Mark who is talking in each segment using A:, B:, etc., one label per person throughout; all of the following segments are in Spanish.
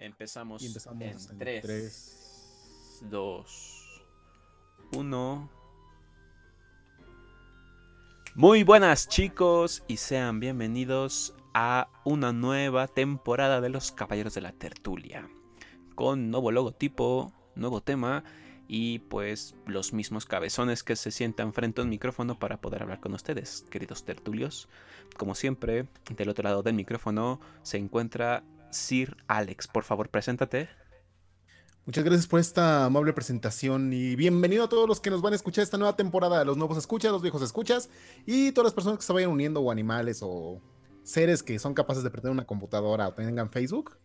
A: Empezamos, en
B: en
A: 3,
B: tres.
A: 2, 1. Muy buenas chicos y sean bienvenidos a una nueva temporada de los Caballeros de la Tertulia. Con nuevo logotipo, nuevo tema y pues los mismos cabezones que se sientan frente a un micrófono para poder hablar con ustedes, queridos tertulios. Como siempre, del otro lado del micrófono se encuentra Sir Alex. Por favor, preséntate.
B: Muchas gracias por esta amable presentación y bienvenido a todos los que nos van a escuchar esta nueva temporada, los nuevos escuchas, los viejos escuchas y todas las personas que se vayan uniendo o animales o seres que son capaces de prender una computadora o tengan Facebook.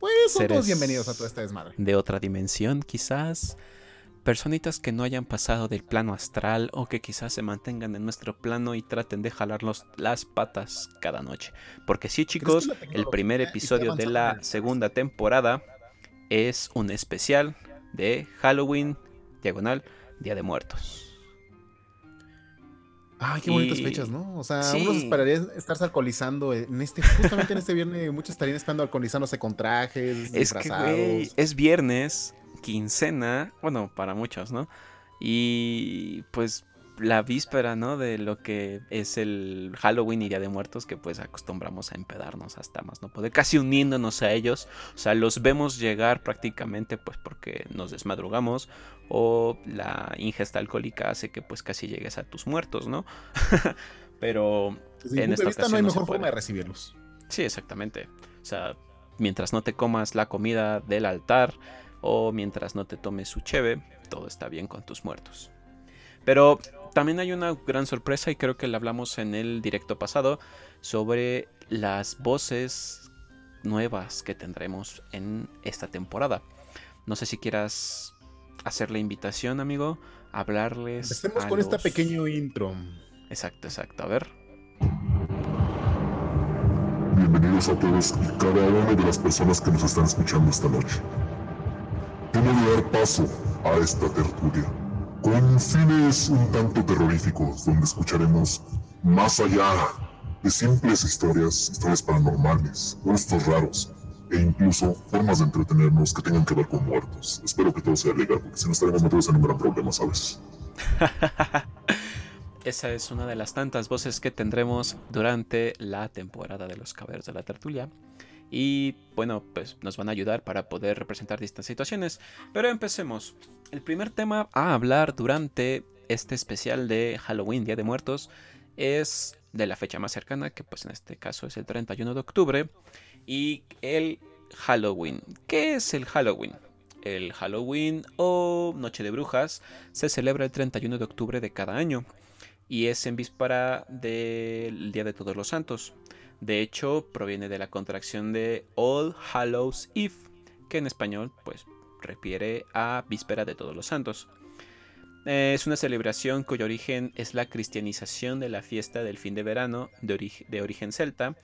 B: Pues son
A: Seres
B: todos bienvenidos a toda esta desmadre.
A: de otra dimensión, quizás. Personitas que no hayan pasado del plano astral o que quizás se mantengan en nuestro plano y traten de jalarnos las patas cada noche. Porque sí, chicos, el primer episodio de la segunda temporada es un especial de Halloween, diagonal, Día de Muertos.
B: Ay, qué bonitas
A: Y-
B: fechas, ¿no? O sea,
A: Sí.
B: uno se esperaría estarse alcoholizando en este, justamente en este viernes, muchos estarían esperando alcoholizándose con trajes,
A: Es que,
B: disfrazados.
A: es viernes, quincena, bueno, para muchos, ¿no? Y pues la víspera, ¿no? De lo que es el Halloween y Día de Muertos, que pues acostumbramos a empedarnos hasta más, ¿no? Poder casi uniéndonos a ellos. O sea, los vemos llegar prácticamente pues porque nos desmadrugamos o la ingesta alcohólica hace que pues casi llegues a tus muertos, ¿no? Pero
B: Desde
A: en esta
B: vista no hay
A: no
B: mejor forma de recibirlos.
A: Sí, exactamente. O sea, mientras no te comas la comida del altar o mientras no te tomes su cheve, todo está bien con tus muertos. Pero también hay una gran sorpresa y creo que la hablamos en el directo pasado sobre las voces nuevas que tendremos en esta temporada. No sé si quieras hacer la invitación, amigo, hablarles.
B: Empecemos
A: a
B: con esta
A: los-
B: pequeño intro.
A: Exacto, exacto. A ver.
C: Bienvenidos a todos y cada una de las personas que nos están escuchando esta noche. Hemos de dar paso a esta tertulia, con fines un tanto terroríficos, donde escucharemos más allá de simples historias, historias paranormales, rostros raros, e incluso formas de entretenernos que tengan que ver con muertos. Espero que todo sea legal, porque si no estaremos metidos en un gran problema, ¿sabes?
A: Esa es una de las tantas voces que tendremos durante la temporada de los Caballeros de la Tertulia. Y bueno, pues nos van a ayudar para poder representar distintas situaciones. Pero empecemos. El primer tema a hablar durante este especial de Halloween, Día de Muertos, es de la fecha más cercana, que pues en este caso es el 31 de octubre. Y el Halloween. ¿Qué es el Halloween? El Halloween o Noche de Brujas se celebra el 31 de octubre de cada año y es en víspera del Día de Todos los Santos. De hecho, proviene de la contracción de All Hallows Eve, que en español pues refiere a víspera de Todos los Santos. Eh, Es una celebración cuyo origen es la cristianización de la fiesta del fin de verano de, ori- de origen celta,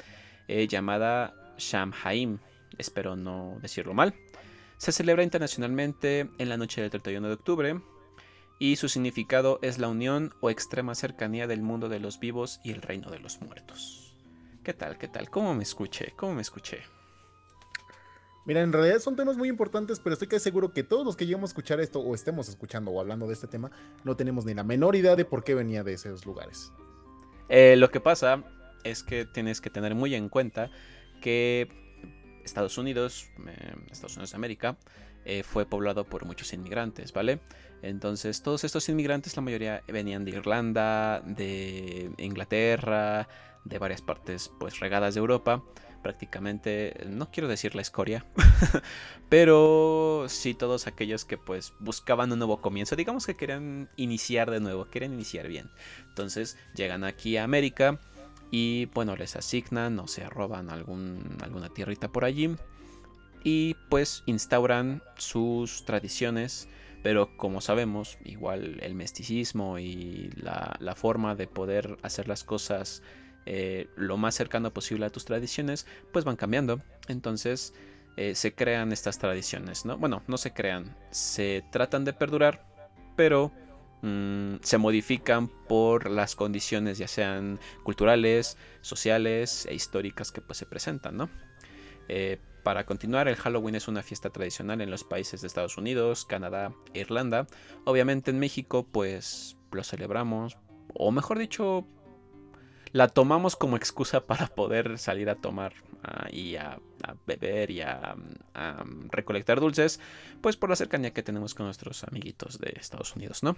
A: eh, llamada Shamhaim. Espero no decirlo mal. Se celebra internacionalmente en la noche del 31 de octubre, y su significado es la unión o extrema cercanía del mundo de los vivos y el reino de los muertos. ¿Qué tal? ¿Qué tal? ¿Cómo me escuché? ¿Cómo me escuché?
B: Mira, en realidad son temas muy importantes, pero estoy casi seguro que todos los que lleguemos a escuchar esto o estemos escuchando o hablando de este tema, no tenemos ni la menor idea de por qué venía de esos lugares.
A: Eh, lo que pasa es que tienes que tener muy en cuenta que Estados Unidos, eh, Estados Unidos de América, eh, fue poblado por muchos inmigrantes, ¿vale? Entonces todos estos inmigrantes, la mayoría venían de Irlanda, de Inglaterra, de varias partes pues regadas de Europa. Prácticamente, no quiero decir la escoria, pero sí todos aquellos que pues buscaban un nuevo comienzo, digamos que querían iniciar de nuevo, querían iniciar bien. Entonces llegan aquí a América y bueno, les asignan o se roban algún, alguna tierrita por allí y pues instauran sus tradiciones. Pero como sabemos, igual el mesticismo y la, la forma de poder hacer las cosas eh, lo más cercano posible a tus tradiciones, pues van cambiando. Entonces eh, se crean estas tradiciones, ¿no? Bueno, no se crean, se tratan de perdurar, pero mm, se modifican por las condiciones ya sean culturales, sociales e históricas que pues se presentan, ¿no? Eh, para continuar, el Halloween es una fiesta tradicional en los países de Estados Unidos, Canadá e Irlanda. Obviamente en México pues lo celebramos, o mejor dicho, la tomamos como excusa para poder salir a tomar ah, y a, beber y a, recolectar dulces, pues por la cercanía que tenemos con nuestros amiguitos de Estados Unidos, ¿no?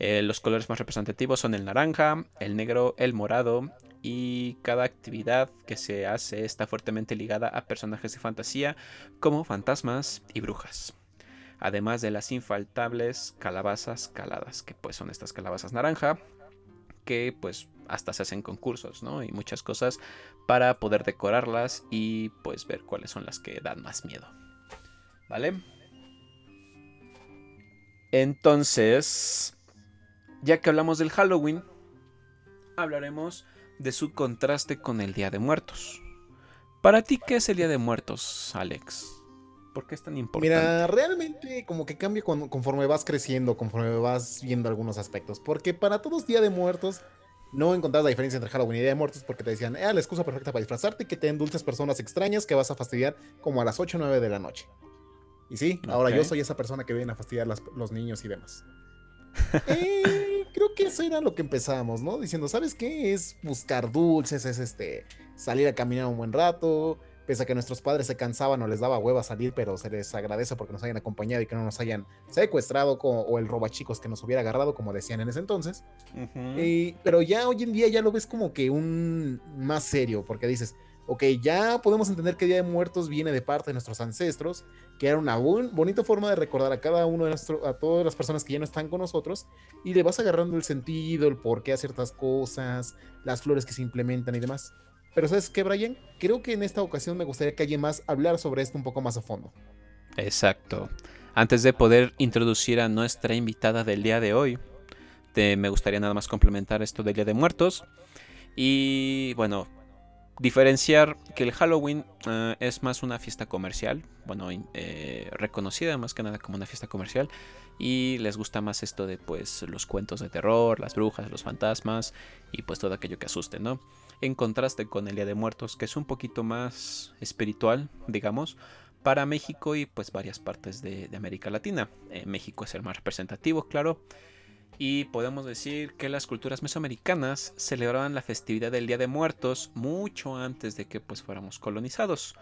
A: Eh, los colores más representativos son el naranja, el negro, el morado y cada actividad que se hace está fuertemente ligada a personajes de fantasía como fantasmas y brujas. Además de las infaltables calabazas caladas, que pues son estas calabazas naranja, que pues hasta se hacen concursos, ¿no? Y muchas cosas para poder decorarlas y pues ver cuáles son las que dan más miedo. ¿Vale? Entonces, ya que hablamos del Halloween, hablaremos de su contraste con el Día de Muertos. Para ti, ¿qué es el Día de Muertos, Alex? ¿Por qué es tan importante?
B: Mira, realmente como que cambia conforme vas creciendo, conforme vas viendo algunos aspectos. Porque para todos Día de Muertos no encontrabas la diferencia entre Halloween y Día de Muertos porque te decían, eh, la excusa perfecta para disfrazarte y que te den dulces personas extrañas que vas a fastidiar como a las 8 o 9 de la noche. Y sí, ahora yo soy esa persona que viene a fastidiar los niños y demás. Eh, creo que eso era lo que empezamos, ¿no? Diciendo, ¿sabes qué? Es buscar dulces, es este salir a caminar un buen rato. Pese a que nuestros padres se cansaban o les daba hueva salir, pero se les agradece porque nos hayan acompañado y que no nos hayan secuestrado o el robachicos que nos hubiera agarrado, como decían en ese entonces. pero ya hoy en día ya lo ves como que un más serio, porque dices, ok, ya podemos entender que Día de Muertos viene de parte de nuestros ancestros, que era una bonita forma de recordar a cada uno de nuestros, a todas las personas que ya no están con nosotros, y le vas agarrando el sentido, el por qué a ciertas cosas, las flores que se implementan y demás. Pero ¿sabes qué, Brian? Creo que en esta ocasión me gustaría que alguien más hablar sobre esto un poco más a fondo.
A: Exacto. Antes de poder introducir a nuestra invitada del día de hoy, me gustaría nada más complementar esto del Día de Muertos. Y bueno, diferenciar que el Halloween eh, es más una fiesta comercial, bueno, eh, reconocida más que nada como una fiesta comercial y les gusta más esto de pues los cuentos de terror, las brujas, los fantasmas y pues todo aquello que asuste, ¿no? En contraste con el Día de Muertos, que es un poquito más espiritual, digamos, para México y pues varias partes de, América Latina. Eh, México es el más representativo, claro. Y podemos decir que las culturas mesoamericanas celebraban la festividad del Día de Muertos mucho antes de que pues fuéramos colonizados.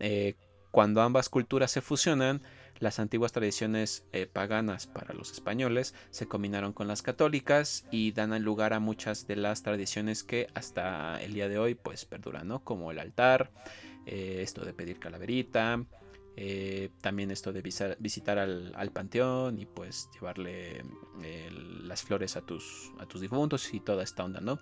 A: Eh, cuando ambas culturas se fusionan, las antiguas tradiciones eh, paganas para los españoles se combinaron con las católicas y dan lugar a muchas de las tradiciones que hasta el día de hoy pues perduran, ¿no? Como el altar, eh, esto de pedir calaverita, eh, también esto de visitar al, panteón y pues llevarle las flores a tus, a tus difuntos y toda esta onda, ¿no?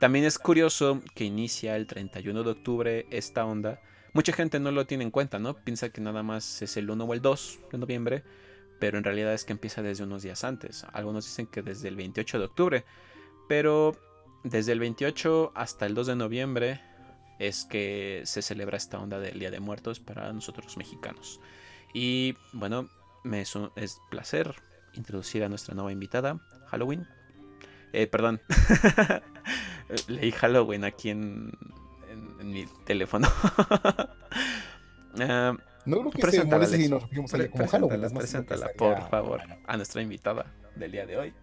A: También es curioso que inicia el 31 de octubre esta onda. Mucha gente no lo tiene en cuenta, ¿no? Piensa que nada más es el 1 o el 2 de noviembre, pero en realidad es que empieza desde unos días antes. Algunos dicen que desde el 28 de octubre, pero desde el 28 hasta el 2 de noviembre es que se celebra esta onda del Día de Muertos para nosotros mexicanos. Y bueno, me es, es placer introducir a nuestra nueva invitada, Halloween. Eh, perdón, leí Halloween aquí en, en, mi teléfono.
B: uh, no creo que se moleste si nos como
A: Halloween. Preséntala, por favor, a nuestra invitada del día de hoy.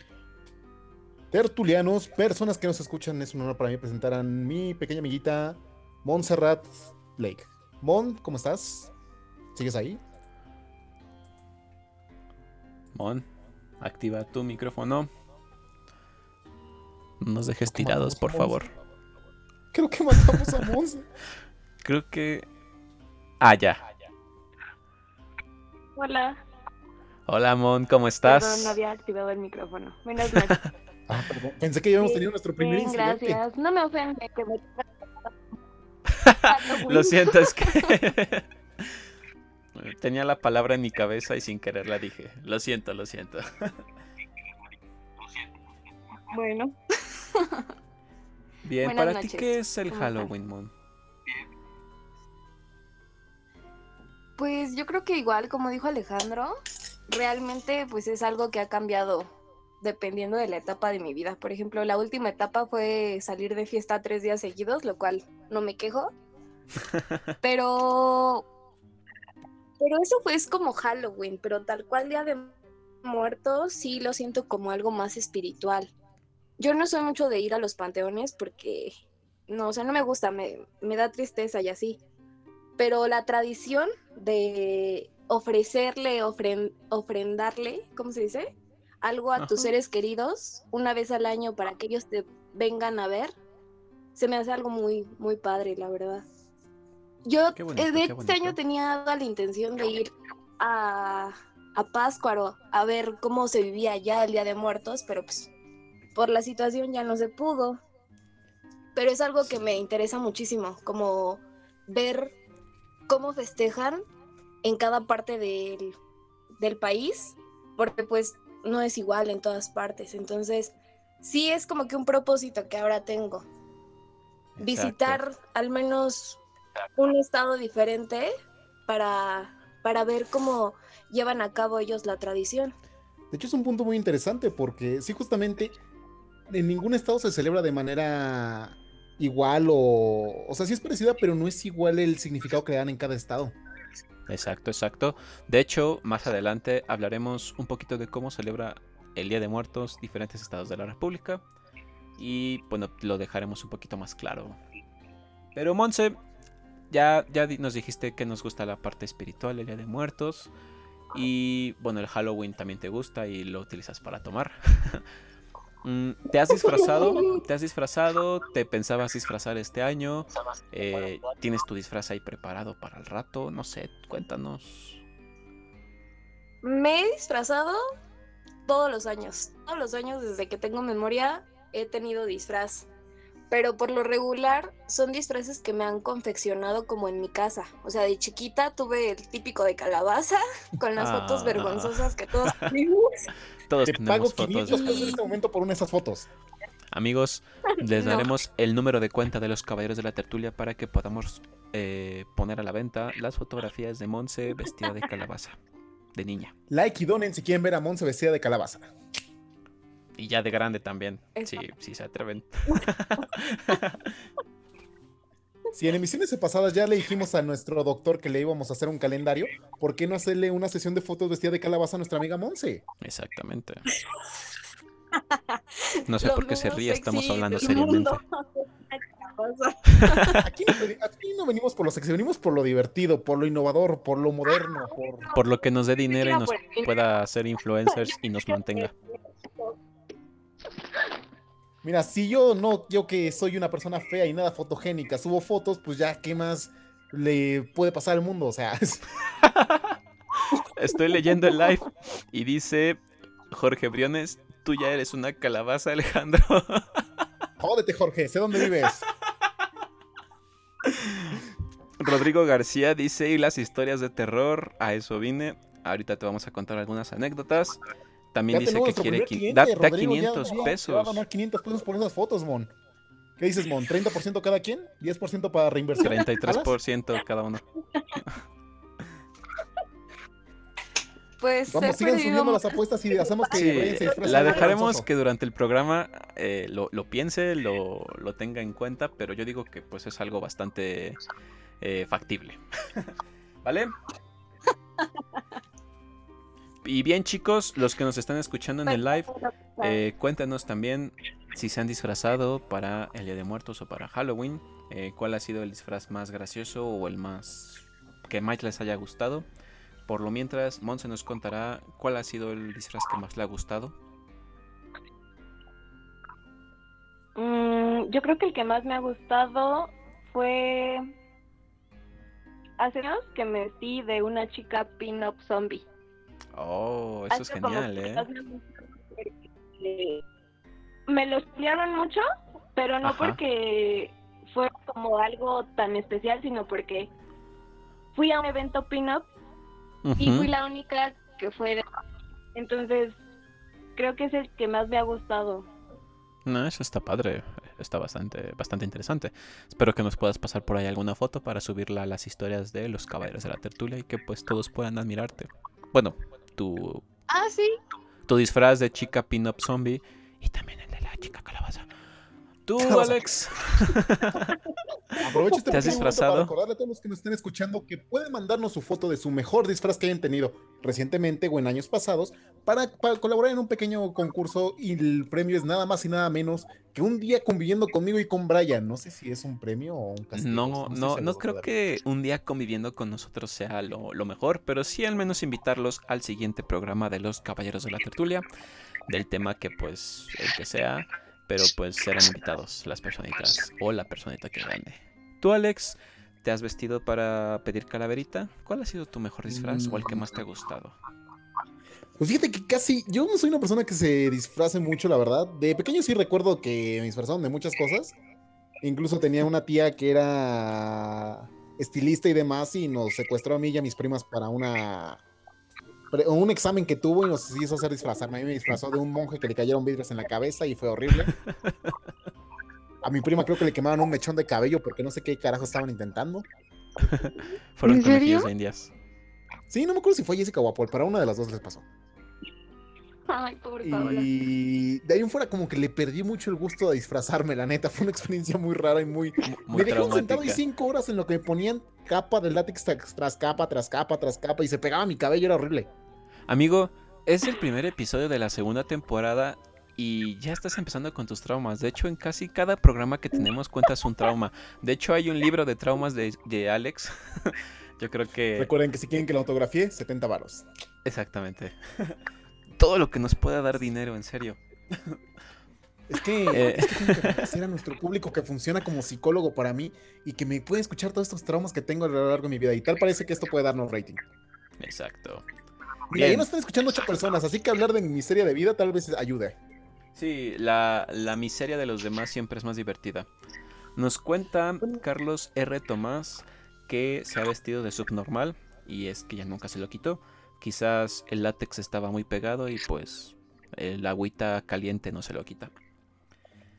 B: Tertulianos, personas que nos escuchan, es un honor para mí presentar a mi pequeña amiguita Montserrat Blake. Mon, ¿cómo estás? ¿Sigues ahí?
A: Mon, activa tu micrófono. No nos dejes tirados, por favor.
B: Creo que matamos a Mon.
A: Creo que. Ah, ya.
D: Hola.
A: Hola, Mon, ¿cómo estás?
D: Perdón, no había activado el micrófono. Buenas noches.
B: ah, perdón. Pensé que ya habíamos tenido nuestro primer
D: Bien, Gracias. No me ofende que me
A: Lo siento, es que tenía la palabra en mi cabeza y sin querer la dije. Lo siento, lo siento.
D: Bueno.
A: Bien, para ti, ¿qué es el Halloween Moon?
D: Pues yo creo que igual, como dijo Alejandro, realmente pues es algo que ha cambiado dependiendo de la etapa de mi vida. Por ejemplo, la última etapa fue salir de fiesta tres días seguidos, lo cual no me quejo.
E: Pero. Pero eso fue es como Halloween, pero tal cual Día de Muertos sí lo siento como algo más espiritual. Yo no soy mucho de ir a los panteones porque. No, o sea, no me gusta, me, me da tristeza y así. Pero la tradición de ofrecerle, ofren- ofrendarle, ¿cómo se dice? Algo a tus seres queridos una vez al año para que ellos te vengan a ver, se me hace algo muy, muy padre, la verdad. Yo
A: bonito,
E: eh, de este año tenía la intención de ir a, a Páscuaro a ver cómo se vivía allá el Día de Muertos, pero pues por la situación ya no se pudo. Pero es algo que me interesa muchísimo, como ver cómo festejan en cada parte del, del país, porque pues no es igual en todas partes. Entonces, sí es como que un propósito que ahora tengo. Visitar al menos un estado diferente para, para ver cómo llevan a cabo ellos la tradición.
B: De hecho, es un punto muy interesante porque sí, justamente en ningún estado se celebra de manera igual o... O sea, sí es parecida, pero no es igual el significado que le dan en cada estado.
A: Exacto, exacto. De hecho, más adelante hablaremos un poquito de cómo celebra el Día de Muertos diferentes estados de la República. Y bueno, lo dejaremos un poquito más claro. Pero Monse, ya, ya nos dijiste que nos gusta la parte espiritual del Día de Muertos. Y bueno, el Halloween también te gusta y lo utilizas para tomar. Mm, ¿Te has disfrazado? ¿Te has disfrazado? ¿Te pensabas disfrazar este año? Eh, ¿Tienes tu disfraz ahí preparado para el rato? No sé, cuéntanos.
E: Me he disfrazado todos los años. Todos los años desde que tengo memoria he tenido disfraz. Pero por lo regular son disfraces que me han confeccionado como en mi casa. O sea, de chiquita tuve el típico de calabaza con las fotos
A: Ah.
E: vergonzosas que todos tuvimos.
A: Todos
B: Te
A: tenemos
B: pago
A: fotos.
B: 500 pesos en este momento por una de esas fotos.
A: Amigos, les
E: No.
A: daremos el número de cuenta de los caballeros de la tertulia para que podamos eh, poner a la venta las fotografías de Monse vestida de calabaza, de niña.
B: Like y donen si quieren ver a Monse vestida de calabaza.
A: Y ya de grande también, si si se atreven.
B: Si en emisiones pasadas ya le dijimos a nuestro doctor que le íbamos a hacer un calendario, ¿por qué no hacerle una sesión de fotos vestida de calabaza a nuestra amiga Monse?
A: Exactamente. No sé
E: Lo
A: por qué se ríe, estamos hablando seriamente.
B: Aquí aquí no venimos por lo sexy, venimos por lo divertido, por lo innovador, por lo moderno, por...
A: Por lo que nos dé dinero y nos
E: pues,
A: pueda hacer influencers y nos mantenga.
B: Mira, si yo no, yo que soy una persona fea y nada fotogénica, subo fotos, pues ya, ¿qué más le puede pasar al mundo? O sea,
A: Estoy leyendo el live y dice Jorge Briones, tú ya eres una calabaza, Alejandro.
B: jódete, Jorge, sé dónde vives.
A: Rodrigo García dice, y las historias de terror, a eso vine. Ahorita te vamos a contar algunas anécdotas. También
B: Ya
A: dice que quiere
B: cliente,
A: da, da
B: Rodrigo, ya-
A: 500
B: ya- ya va a
A: pesos.
B: ganar 500 pesos por esas fotos, Mon. ¿Qué dices, Mon? ¿30% cada quien? ¿10% para reinversión? ¿Jalas?
A: 33% cada uno.
E: Pues
B: Vamos,
E: he
B: sigan
E: perdido
B: subiendo las apuestas y hacemos que
A: Sí,
B: se
A: la
B: de
A: dejaremos que durante el programa eh, lo, lo piense, lo, lo tenga en cuenta, pero yo digo que pues es algo bastante eh, factible. ¿Vale? Y bien chicos, los que nos están escuchando en el live, eh, cuéntanos también si se han disfrazado para el Día de Muertos o para Halloween. eh, ¿Cuál ha sido el disfraz más gracioso o el más que más les haya gustado? Por lo mientras, Monse nos contará cuál ha sido el disfraz que más le ha gustado.
F: Mm, yo creo que el que más me ha gustado fue hace años que me vestí de una chica pin-up zombie.
A: Oh, eso es genial, ¿eh?
F: me lo estudiaron mucho, pero no
A: Ajá.
F: porque fue como algo tan especial, sino porque fui a un evento pin-up y fui la única que fue de... Entonces, creo que es el que más me ha gustado.
A: No, eso está padre. Está bastante, bastante interesante. Espero que nos puedas pasar por ahí alguna foto para subirla a las historias de los caballeros de la tertulia y que pues todos puedan admirarte. Bueno, tu,
E: Ah, sí.
A: tu disfraz de chica pin-up zombie y también el de la chica calabaza. ¿Tú, Alex?
B: Aprovecho este
A: ¿Te has disfrazado?
B: para recordarle a todos los que nos estén escuchando que pueden mandarnos su foto de su mejor disfraz que hayan tenido recientemente o en años pasados para, para colaborar en un pequeño concurso y el premio es nada más y nada menos que un día conviviendo conmigo y con Brian. No sé si es un premio o un castigo.
A: No,
B: sé si
A: no, no
B: los
A: creo que un día conviviendo con nosotros sea lo, lo mejor, pero sí al menos invitarlos al siguiente programa de los Caballeros de la Tertulia, del tema que pues el que sea, pero pues serán invitados las personitas o la personita que gane. Tú, Alex, ¿te has vestido para pedir calaverita? ¿Cuál ha sido tu mejor disfraz o el que más te ha gustado?
B: Pues fíjate que casi, yo no soy una persona que se disfrace mucho, la verdad. De pequeño sí recuerdo que me disfrazaron de muchas cosas. Incluso tenía una tía que era estilista y demás y nos secuestró a mí y a mis primas para una un examen que tuvo y nos hizo hacer disfrazarme. A mí me disfrazó de un monje que le cayeron vidrios en la cabeza y fue horrible. A mi prima creo que le quemaron un mechón de cabello porque no sé qué carajo estaban intentando.
A: Fueron
D: ¿En
A: conejillos de indias.
B: Sí, no me acuerdo si fue Jessica o a Paul, pero a una de las dos les pasó.
E: Ay, pobre Paola.
B: Y de ahí en fuera como que le perdí mucho el gusto de disfrazarme, la neta. Fue una experiencia muy rara y muy...
A: Muy
B: me dejaron sentado ahí cinco horas en lo que me ponían capa de látex tras, capa, tras capa, tras capa y se pegaba mi cabello, era horrible.
A: Amigo, es el primer episodio de la segunda temporada y ya estás empezando con tus traumas. De hecho, en casi cada programa que tenemos cuentas un trauma. De hecho, hay un libro de traumas de, de Alex. Yo creo que...
B: Recuerden que si quieren que la autografíe, 70 varos.
A: Exactamente. Todo lo que nos pueda dar dinero, en serio.
B: Es que,
A: Eh.
B: es que tengo que agradecer a nuestro público que funciona como psicólogo para mí y que me puede escuchar todos estos traumas que tengo a lo largo de mi vida. Y tal parece que esto puede darnos rating.
A: Exacto.
B: Mira, ya
A: Bien.
B: nos están escuchando ocho personas, así que hablar de mi miseria de vida tal vez ayude.
A: Sí, la, la miseria de los demás siempre es más divertida. Nos cuenta Carlos R. Tomás que se ha vestido de subnormal y es que ya nunca se lo quitó. Quizás el látex estaba muy pegado y pues el agüita caliente no se lo quita.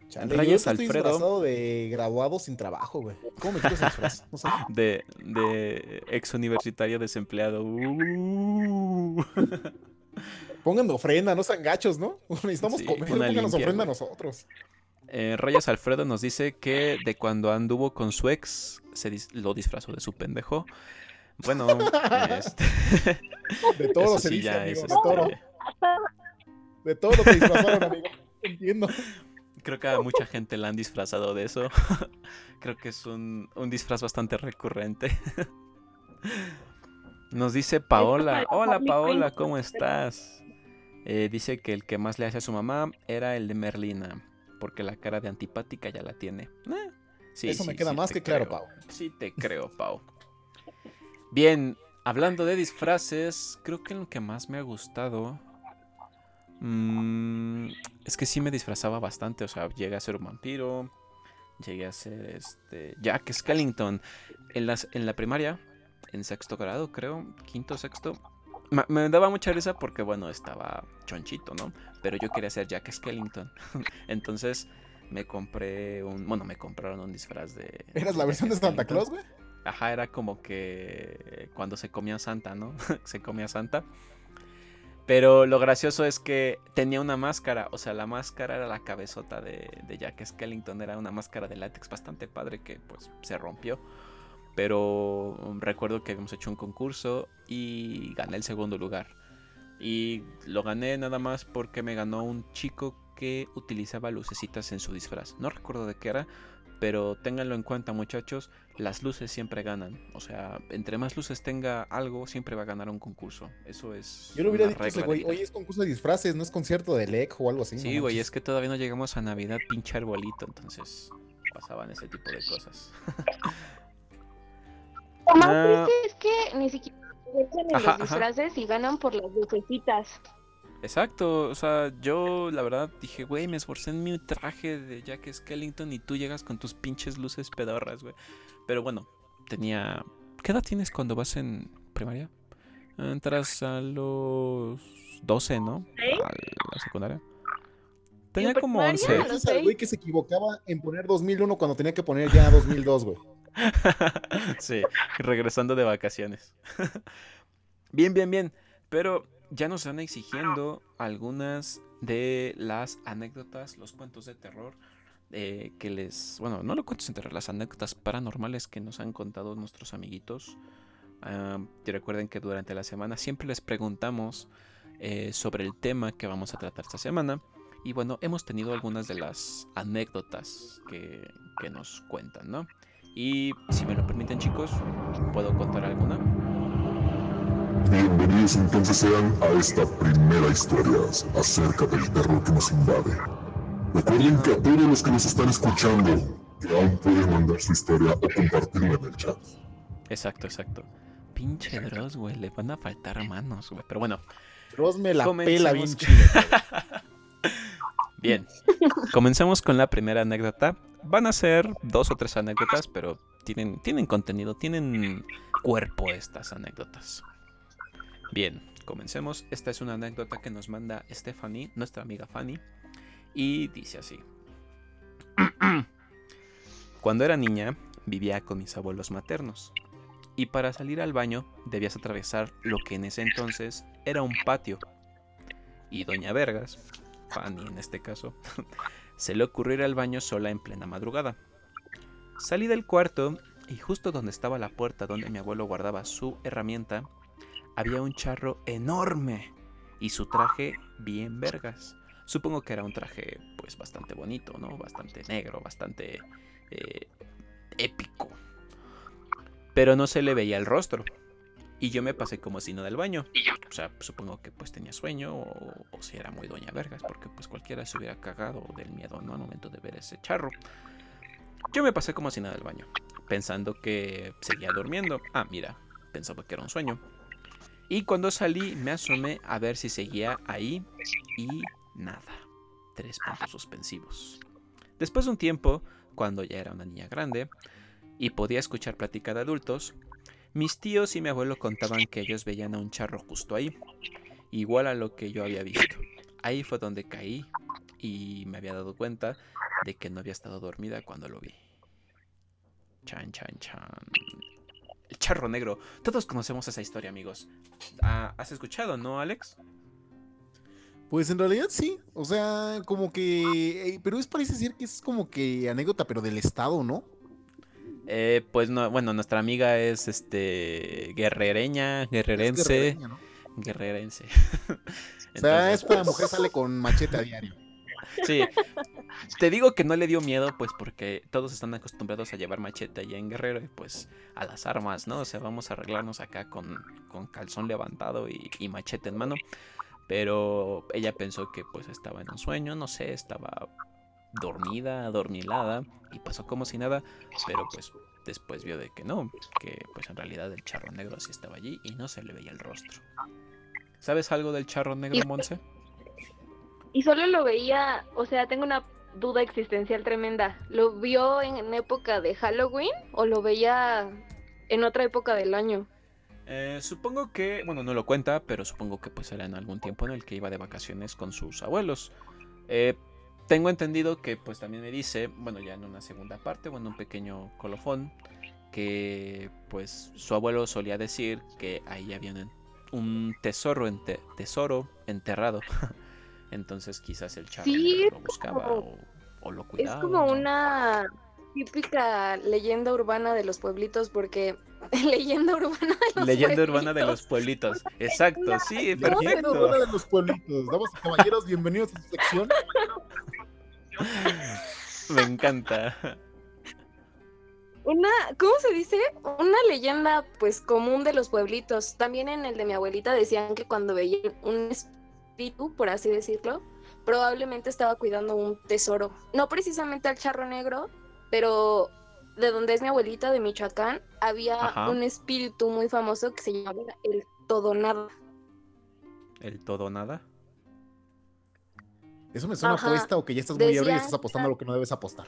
B: Chale,
A: Rayas
B: yo estoy
A: Alfredo.
B: disfrazado de graduado sin trabajo, güey. ¿Cómo me ese disfraz? No sé.
A: De, de ex universitario desempleado. Uh.
B: Pónganme ofrenda, no sean gachos, ¿no? Necesitamos
A: Sí,
B: comer, pónganos ofrenda a nosotros.
A: Eh, Rayas Alfredo nos dice que de cuando anduvo con su ex se dis- lo disfrazó de su pendejo. Bueno, este,
B: De todo
A: eso
B: se
A: sí
B: dice,
A: ya
B: amigo,
A: es,
B: de todo.
A: este,
B: De todo lo que disfrazaron, amigo. Entiendo.
A: Creo que a mucha gente la han disfrazado de eso. Creo que es un, un disfraz bastante recurrente. Nos dice Paola. Hola Paola. ¿cómo estás? Eh, dice que el que más le hace a su mamá era el de Merlina. Porque la cara de antipática ya la tiene. Eh, sí,
B: Eso me
A: sí,
B: queda
A: sí
B: más que claro. Pau.
A: Sí te creo, Pau. Bien, hablando de disfraces, creo que lo que más me ha gustado... mm, es que sí me disfrazaba bastante, o sea, llegué a ser un vampiro, llegué a ser este Jack Skellington. En, las, en la primaria, en sexto grado, creo, quinto, sexto, ma- me daba mucha risa porque, bueno, estaba chonchito, ¿no? Pero yo quería ser Jack Skellington. Entonces me compré un... Bueno, me compraron un disfraz de...
B: ¿Eras la versión de Santa. Claus, güey?
A: Ajá, era como que cuando se comía Santa, ¿no? se comía Santa. Pero lo gracioso es que tenía una máscara, o sea, la máscara era la cabezota de, Jack Skellington, era una máscara de látex bastante padre que pues se rompió. Pero recuerdo que habíamos hecho un concurso y gané el segundo lugar. Y lo gané nada más porque me ganó un chico que utilizaba lucecitas en su disfraz. No recuerdo de qué era, pero ténganlo en cuenta muchachos, las luces siempre ganan. O sea, entre más luces tenga algo, siempre va a ganar un concurso. Eso es...
B: Yo le hubiera
A: una
B: dicho güey, oye, es concurso de disfraces, no es concierto de LEC o algo así.
A: Sí, güey, es que todavía no llegamos a Navidad, pinche arbolito, entonces pasaban ese tipo de cosas.
E: Lo más
A: Ah.
E: triste es que ni siquiera aprovechan en
A: Ajá,
E: los
A: ajá.
E: disfraces y ganan por las lucecitas.
A: Exacto, o sea, yo la verdad dije, güey, me esforcé en mi traje de Jack Skellington y tú llegas con tus pinches luces pedorras, güey. Pero bueno, tenía... ¿Qué edad tienes cuando vas en primaria? Entras a los 12, ¿no?
E: ¿Sí?
A: A la secundaria. Tenía como
E: primaria?
A: 11.
E: lo
B: Ese es el güey que se equivocaba en poner 2001 cuando tenía que poner ya 2002, güey.
A: sí, regresando de vacaciones. bien, bien, bien. Pero ya nos están exigiendo algunas de las anécdotas, los cuentos de terror eh, que les... Bueno, no lo cuento entre las anécdotas paranormales que nos han contado nuestros amiguitos. Ah, y recuerden que durante la semana siempre les preguntamos eh, sobre el tema que vamos a tratar esta semana. Y bueno, hemos tenido algunas de las anécdotas que, que nos cuentan, ¿no? Y si me lo permiten chicos, ¿puedo contar alguna?
C: Bienvenidos entonces sean a esta primera historia acerca del terror que nos invade. Recuerden que a todos los que nos están escuchando, que aún pueden mandar su historia o compartirla en el chat.
A: Exacto, exacto. Pinche Dross, güey, le van a faltar manos, güey. Pero bueno,
B: Dross me la pela bien chido.
A: Bien, comencemos con la primera anécdota. Van a ser dos o tres anécdotas, pero tienen, tienen contenido, tienen cuerpo estas anécdotas. Bien, comencemos. Esta es una anécdota que nos manda Stephanie, nuestra amiga Fanny, y dice así. Cuando era niña, vivía con mis abuelos maternos. Y para salir al baño debías atravesar lo que en ese entonces era un patio. Y Doña Vergas, Fanny en este caso, se le ocurrió ir al baño sola en plena madrugada. Salí del cuarto y justo donde estaba la puerta donde mi abuelo guardaba su herramienta, había un charro enorme y su traje bien vergas. Supongo que era un traje pues bastante bonito, ¿no? Bastante negro, bastante eh, épico. Pero no se le veía el rostro. Y yo me pasé como si no del baño. O sea, supongo que pues tenía sueño o, o si era muy doña vergas, porque pues cualquiera se hubiera cagado del miedo, ¿no? Al momento de ver ese charro. Yo me pasé como si nada del baño, pensando que seguía durmiendo. Ah, mira, pensaba que era un sueño. Y cuando salí me asomé a ver si seguía ahí y nada. Tres puntos suspensivos. Después de un tiempo, cuando ya era una niña grande y podía escuchar plática de adultos, mis tíos y mi abuelo contaban que ellos veían a un charro justo ahí, igual a lo que yo había visto. Ahí fue donde caí y me había dado cuenta de que no había estado dormida cuando lo vi. Chan, chan, chan. El charro negro. Todos conocemos esa historia, amigos. Ah, ¿Has escuchado, no, Alex?
B: Pues en realidad sí, o sea, como que, eh, pero es parece ser que es como que anécdota, pero del estado, ¿no?
A: Eh, pues no, bueno, nuestra amiga es este guerrereña,
B: Es
A: guerrerense,
B: guerrereña, ¿no?
A: guerrerense.
B: O sea, esta mujer sale con machete a diario.
A: Sí. Te digo que no le dio miedo, pues porque todos están acostumbrados a llevar machete allá en Guerrero y pues a las armas, ¿no? O sea, vamos a arreglarnos acá con, con calzón levantado y, y machete en mano. Pero ella pensó que pues estaba en un sueño, no sé, estaba dormida, adormilada y pasó como si nada, pero pues después vio de que no, que pues en realidad el charro negro sí estaba allí y no se le veía el rostro. ¿Sabes algo del charro negro, Monse?
E: Y solo lo veía, o sea, tengo una duda existencial tremenda. ¿Lo vio en época de Halloween o lo veía en otra época del año?
A: Eh, supongo que, bueno, no lo cuenta, pero supongo que pues era en algún tiempo en el que iba de vacaciones con sus abuelos. Eh, tengo entendido que pues también me dice, bueno, ya en una segunda parte, bueno, un pequeño colofón, que pues su abuelo solía decir que ahí había un, un tesoro, ente- tesoro enterrado. Entonces quizás el charro
E: Sí,
A: lo buscaba o, o lo
E: Es
A: cuidaba.
E: como
A: ¿no?
D: Típica leyenda urbana de los pueblitos, porque leyenda urbana de los
A: Leyenda urbana de
D: pueblitos.
A: los pueblitos. Exacto, sí,
B: Leyenda
A: perfecto.
B: urbana de los pueblitos. Damas y caballeros, bienvenidos a su sección.
A: Me encanta.
D: Una, ¿cómo se dice? Una leyenda pues común de los pueblitos. También en el de mi abuelita decían que cuando veían un espíritu, por así decirlo, probablemente estaba cuidando un tesoro. No precisamente al charro negro, pero de donde es mi abuelita, de Michoacán, había
A: Ajá.
D: un espíritu muy famoso que se llamaba el Todonada.
A: El todo o nada.
B: ¿Eso me suena
D: Ajá.
B: apuesta o que ya estás muy ebrio y estás apostando a lo que no debes apostar?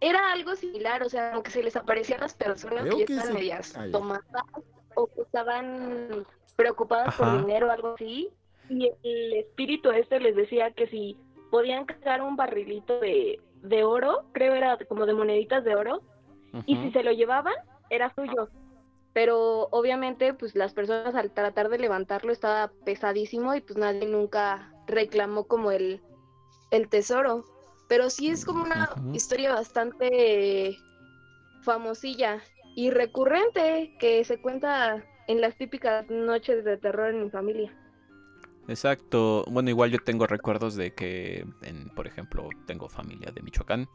E: Era algo similar, o sea, como que se les aparecían las personas
B: Creo
E: que ya
B: que
E: estaban
B: sí.
E: medias
B: Ah,
E: tomadas o que estaban preocupadas
A: Ajá.
E: por dinero o algo así. Y el espíritu este les decía que si podían cargar un barrilito de, de oro, creo era como de moneditas de oro, y si se lo llevaban, era suyo.
D: Pero obviamente pues las personas al tratar de levantarlo estaba pesadísimo y pues nadie nunca reclamó como el
E: el tesoro. Pero sí es como una historia bastante famosilla y recurrente que se cuenta en las típicas noches de terror en mi familia.
A: Exacto. Bueno, igual yo tengo recuerdos de que, por ejemplo, tengo familia de Michoacán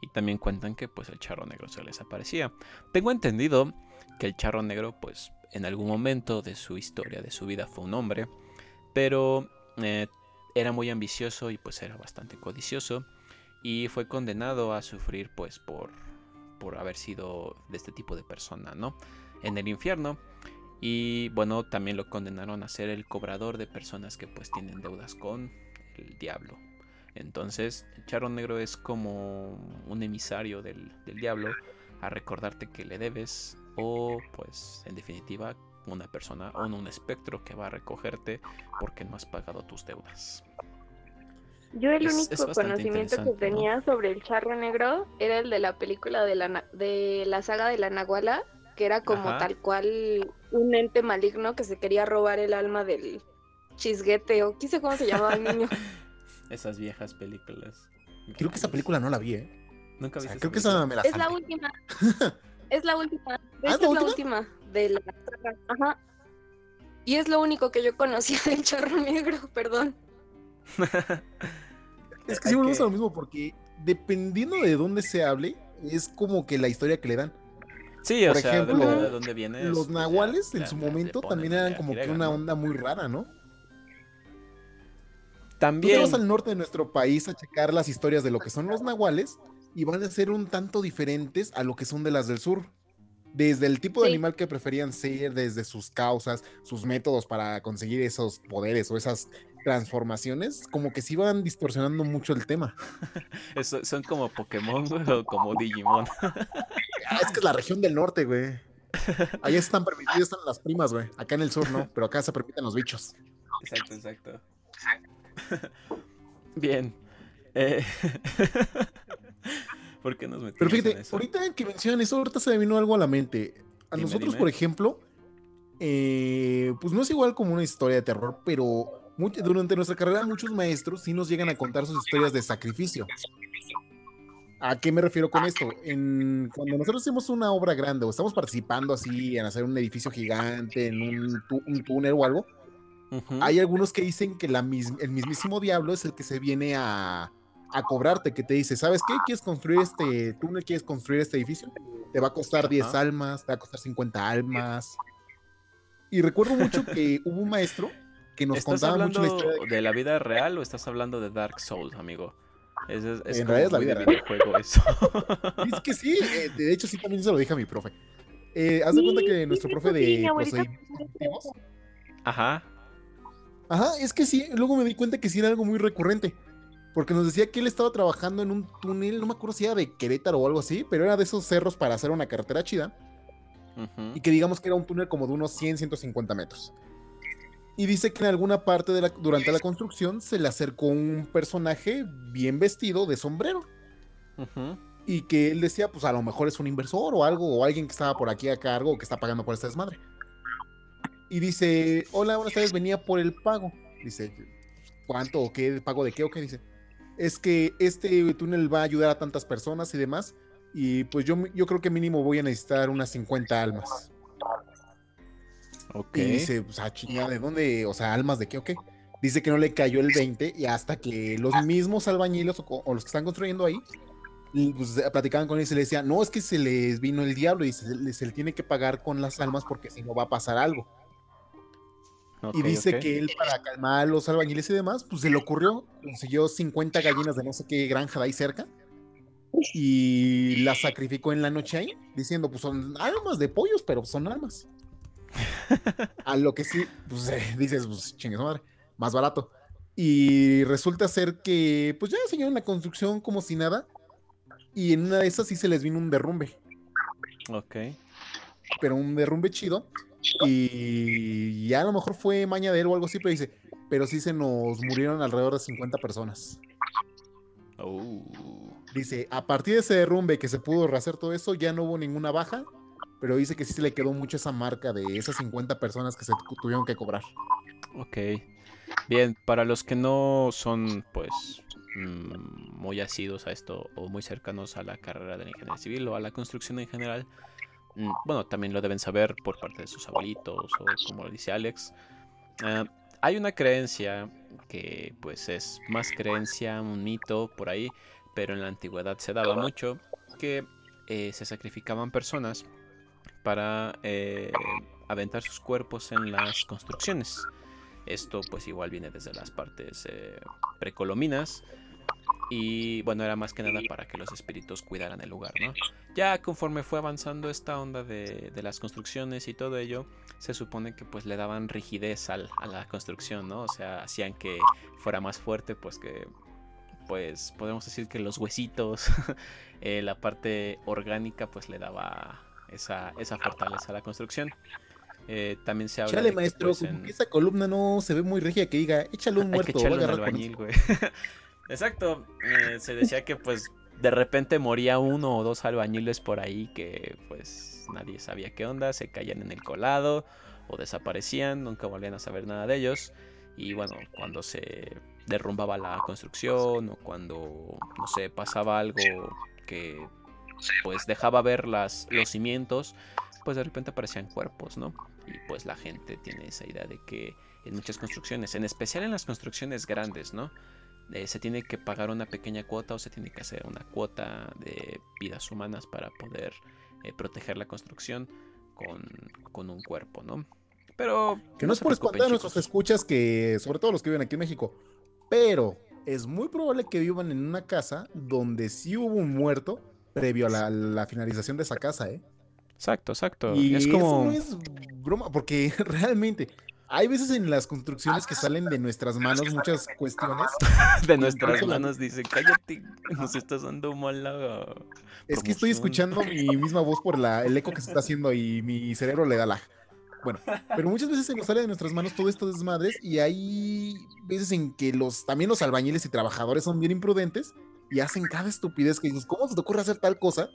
A: y también cuentan que pues el charro negro se les aparecía. Tengo entendido que el charro negro pues en algún momento de su historia, de su vida fue un hombre, pero eh, era muy ambicioso y pues era bastante codicioso y fue condenado a sufrir pues por, por haber sido de este tipo de persona, ¿no? En el infierno. Y bueno, también lo condenaron a ser el cobrador de personas que pues tienen deudas con el diablo. Entonces, el charro negro es como un emisario del, del diablo a recordarte que le debes o pues en definitiva una persona o un espectro que va a recogerte porque no has pagado tus deudas.
E: Yo el
A: Es-
E: único
A: es
E: conocimiento que tenía sobre el charro negro era el de la película de la, de la saga de la Nahuala, que era como
A: Ajá.
E: tal cual un ente maligno que se quería robar el alma del chisguete o quise cómo se llamaba el niño.
A: Esas viejas películas.
B: Creo que esa película no la vi, ¿eh?
A: Nunca
B: O sea,
A: viste
B: creo que
A: esa
B: me la
E: Es la última. Es la última.
B: ¿Ah,
E: hecho,
B: es la
E: la última de la saga. Ajá. Y es lo único que yo conocía del charro negro, perdón.
B: Es que
A: Hay
B: sí me
A: que-
B: gusta lo mismo porque dependiendo de dónde se hable, es como que la historia que le dan.
A: Sí, o
B: Por
A: sea,
B: ejemplo,
A: de dónde vienes.
B: Los
A: ya-
B: nahuales en
A: ya-
B: su
A: ya
B: momento también eran como que una
A: ¿no?
B: onda muy rara, ¿no? Tú te
A: También.
B: vas al norte de nuestro país a checar las historias de lo que son los nahuales y van a ser un tanto diferentes a lo que son de las del sur. Desde el tipo de
E: Sí.
B: animal que preferían ser, desde sus causas, sus métodos para conseguir esos poderes o esas transformaciones, como que sí van distorsionando mucho el tema.
A: Eso- son como Pokémon, güey, o como Digimon.
B: Ah, es que es la región del norte, güey. Allá están permitidas están las primas, güey. Acá en el sur no, pero acá se permiten los bichos.
A: Exacto, exacto. Bien. Eh, ¿Por qué nos metimos
B: Pero
A: en
B: fíjate,
A: eso?
B: ahorita que mencionan eso, ahorita se me vino algo a la mente. A
A: Dime,
B: nosotros,
A: dime.
B: por ejemplo, eh, pues no es igual como una historia de terror, pero durante nuestra carrera muchos maestros sí nos llegan a contar sus historias de sacrificio. ¿A qué me refiero con esto? En, cuando nosotros hacemos una obra grande o estamos participando así en hacer un edificio gigante, en un, un túnel o algo,
A: Ujú.
B: hay algunos que dicen que la mis- el mismísimo diablo es el que se viene a, a cobrarte, que te dice, ¿sabes qué? ¿Quieres construir este túnel? ¿Quieres construir este edificio? Te va a costar 10
A: Ajá.
B: almas, te va a costar 50 almas. Y recuerdo mucho que hubo un maestro que nos
A: ¿Estás
B: contaba mucho
A: hablando
B: la historia de
A: de la vida real o estás hablando de Dark Souls, amigo? Es, es, es
B: En
A: como
B: realidad es la vida real.
A: videojuego eso.
B: Es que sí, eh, de hecho sí también se lo dije a mi profe. Eh, haz de cuenta que nuestro profe de procedimientos
A: Ajá.
B: Ajá, es que sí, luego me di cuenta que sí era algo muy recurrente. Porque nos decía que él estaba trabajando en un túnel, no me acuerdo si era de Querétaro o algo así, pero era de esos cerros para hacer una carretera chida. Y que digamos que era un túnel como de unos 100, 150 metros. Y dice que en alguna parte de la, durante la construcción se le acercó un personaje bien vestido de sombrero. Y que él decía, pues a lo mejor es un inversor o algo, o alguien que estaba por aquí a cargo o que está pagando por esta desmadre. Y dice, hola, buenas tardes, venía por el pago. Dice, ¿cuánto o qué? ¿Pago de qué o qué? Dice, es que este túnel va a ayudar a tantas personas y demás. Y pues yo, yo creo que mínimo voy a necesitar unas 50 almas. Y dice, pues, ah, chingada, ¿de dónde? O sea, ¿almas de qué o qué? Dice que no le cayó el 20 y hasta que los mismos albañiles o, los que están construyendo ahí, pues, platicaban con él y se le decía, no, es que se les vino el diablo y se, le- se le tiene que pagar con las almas porque si no va a pasar algo. y dice que él para calmar a los albañiles y demás, pues se le ocurrió, consiguió 50 gallinas de no sé qué granja de ahí cerca y las sacrificó en la noche ahí, diciendo, pues son almas de pollos, pero son almas. A lo que sí, pues eh, dices, pues chingue madre, más barato. Y resulta ser que, pues ya siguieron la construcción como si nada. Y en una de esas sí se les vino un derrumbe,
A: Ok.
B: pero un derrumbe chido. Y ya a lo mejor fue maña de él o algo así, pero dice, pero sí se nos murieron alrededor de 50 personas.
A: Uh,
B: Dice, a partir de ese derrumbe que se pudo rehacer todo eso, ya no hubo ninguna baja, pero dice que sí se le quedó mucho esa marca de esas 50 personas que se tu- tuvieron que cobrar.
A: ok. Bien, para los que no son, pues, mm, muy asidos a esto o muy cercanos a la carrera de la ingeniería civil o a la construcción en general, mm, bueno, también lo deben saber por parte de sus abuelitos o como lo dice Alex. Ah, hay una creencia que pues es más creencia, un mito por ahí, pero en la antigüedad se daba mucho que eh, se sacrificaban personas para eh, aventar sus cuerpos en las construcciones. Esto pues igual viene desde las partes eh, precolombinas. Y bueno, era más que nada para que los espíritus cuidaran el lugar, ¿no? Ya conforme fue avanzando esta onda de, las construcciones y todo ello, se supone que pues le daban rigidez a la construcción, ¿no? O sea, hacían que fuera más fuerte, pues que pues podemos decir que los huesitos, eh, la parte orgánica, pues le daba esa, esa fortaleza a la construcción. Eh, también se habla.
B: Chale, maestro, pues, esa columna no se ve muy regia que diga, échale un muerto.
A: Hay que albañil, güey. Exacto. Eh, se decía que pues de repente moría uno o dos albañiles por ahí que pues nadie sabía qué onda, se caían en el colado o desaparecían, nunca volvían a saber nada de ellos. Y bueno, cuando se derrumbaba la construcción o cuando, no sé, pasaba algo que pues dejaba ver las, los cimientos, pues de repente aparecían cuerpos, ¿no? Y pues la gente tiene esa idea de que en muchas construcciones, en especial en las construcciones grandes, ¿no? Eh, se tiene que pagar una pequeña cuota o se tiene que hacer una cuota de vidas humanas para poder eh, proteger la construcción con, con, un cuerpo, ¿no? Pero...
B: Que no, es por espantar a nuestros escuchas que, sobre todo los que viven aquí en México, pero es muy probable que vivan en una casa donde sí hubo un muerto previo a la, finalización de esa casa, ¿eh?
A: Exacto, exacto.
B: Y es como... eso no es broma, porque realmente hay veces en las construcciones que salen de nuestras manos muchas cuestiones.
A: de nuestras manos, dice, cállate, nos estás dando mala.
B: Es que estoy escuchando mi misma voz por la, el eco que se está haciendo y mi cerebro le da la. Bueno, pero muchas veces se nos sale de nuestras manos todo esto desmadres y hay veces en que los también los albañiles y trabajadores son bien imprudentes y hacen cada estupidez que dices, ¿cómo se te ocurre hacer tal cosa?